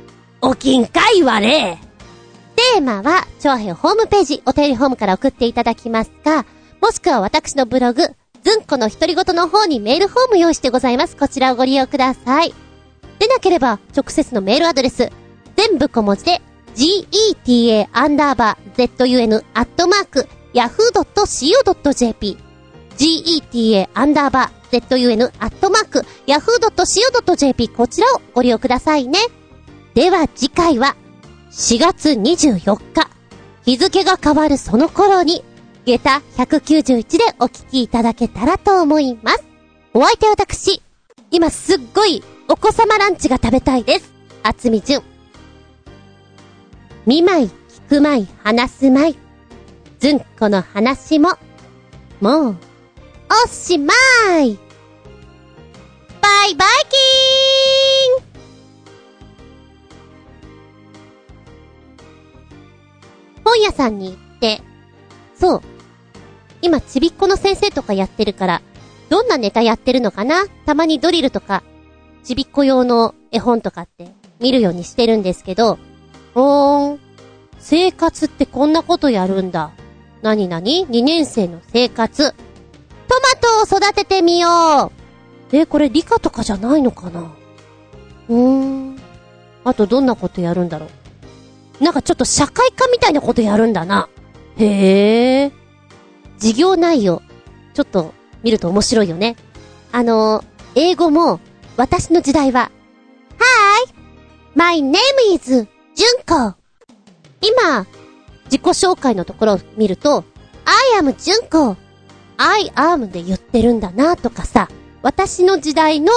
おきんかいわれテーマは、長編ホームページ、お便りホームから送っていただきますか、もしくは私のブログ、ずんこの独り言の方にメールフォーム用意してございます。こちらをご利用ください。でなければ、直接のメールアドレス、全部小文字で、geta アンダーバー zun アットマーク yahoo.co.jp geta アンダーバー zun アットマーク yahoo.co.jp こちらをご利用くださいね。では次回は4月24日日付が変わるその頃に下駄191でお聞きいただけたらと思います。お相手は私、今すっごいお子様ランチが食べたいです。あつみじゅん。見舞い、聞く舞い、話す舞い。ずんこの話も、もう、おしまい。バイバイキーン本屋さんに行って、そう。今、ちびっこの先生とかやってるから、どんなネタやってるのかな？たまにドリルとか、ちびっこ用の絵本とかって見るようにしてるんですけど、ほーん。生活ってこんなことやるんだ。なになに ?2 年生の生活。トマトを育ててみようえ、これ理科とかじゃないのかな？うーん。あとどんなことやるんだろう？なんかちょっと社会科みたいなことやるんだな。へえ。授業内容。ちょっと見ると面白いよね。あの、英語も、私の時代は、Hi! My name is じゅんこ。今、自己紹介のところを見ると、I am じゅんこ。I am で言ってるんだなとかさ、私の時代の、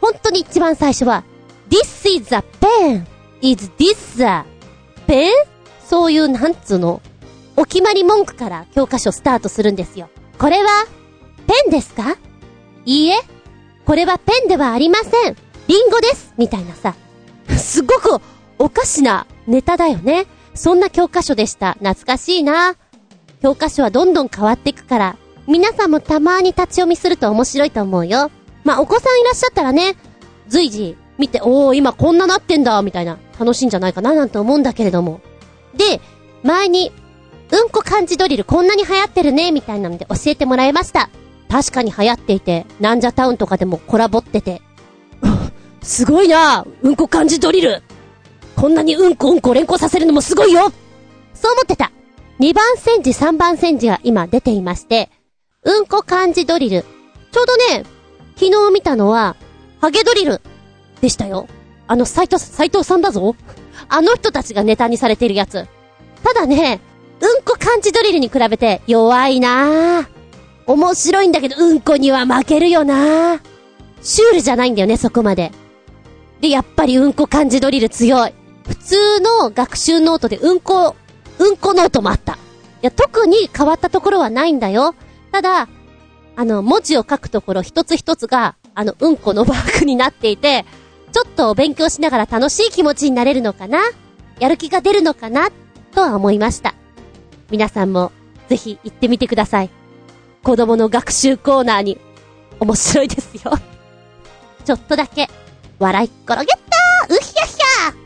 本当に一番最初は、This is a pen.is this a pen? そういうなんつうの、お決まり文句から教科書スタートするんですよ。これは、ペンですか？いいえ、これはペンではありません。リンゴですみたいなさ。すごくおかしなネタだよね。そんな教科書でした。懐かしいな。教科書はどんどん変わっていくから、皆さんもたまに立ち読みすると面白いと思うよ。まあ、お子さんいらっしゃったらね、随時見て、おー、今こんななってんだ、みたいな、楽しいんじゃないかな、なんて思うんだけれども。で、前に、うんこ漢字ドリルこんなに流行ってるね、みたいなので教えてもらいました。確かに流行っていて、なんじゃタウンとかでもコラボってて。すごいなうんこ漢字ドリルこんなにうんこうんこ連行させるのもすごいよそう思ってた。2番戦時3番戦時が今出ていまして、うんこ漢字ドリル。ちょうどね、昨日見たのは、ハゲドリルでしたよ。あの、斎藤、斎藤さんだぞ。あの人たちがネタにされてるやつ。ただね、うんこ漢字ドリルに比べて弱いなぁ。面白いんだけど、うんこには負けるよなぁ。シュールじゃないんだよね、そこまで。で、やっぱりうんこ漢字ドリル強い。普通の学習ノートでうんこ、うんこノートもあった。いや、特に変わったところはないんだよ。ただ、あの、文字を書くところ一つ一つが、あの、うんこのマークになっていて、ちょっと勉強しながら楽しい気持ちになれるのかな？やる気が出るのかな？とは思いました。皆さんもぜひ行ってみてください。子供の学習コーナーに面白いですよ。ちょっとだけ笑い転げたうひゃひゃ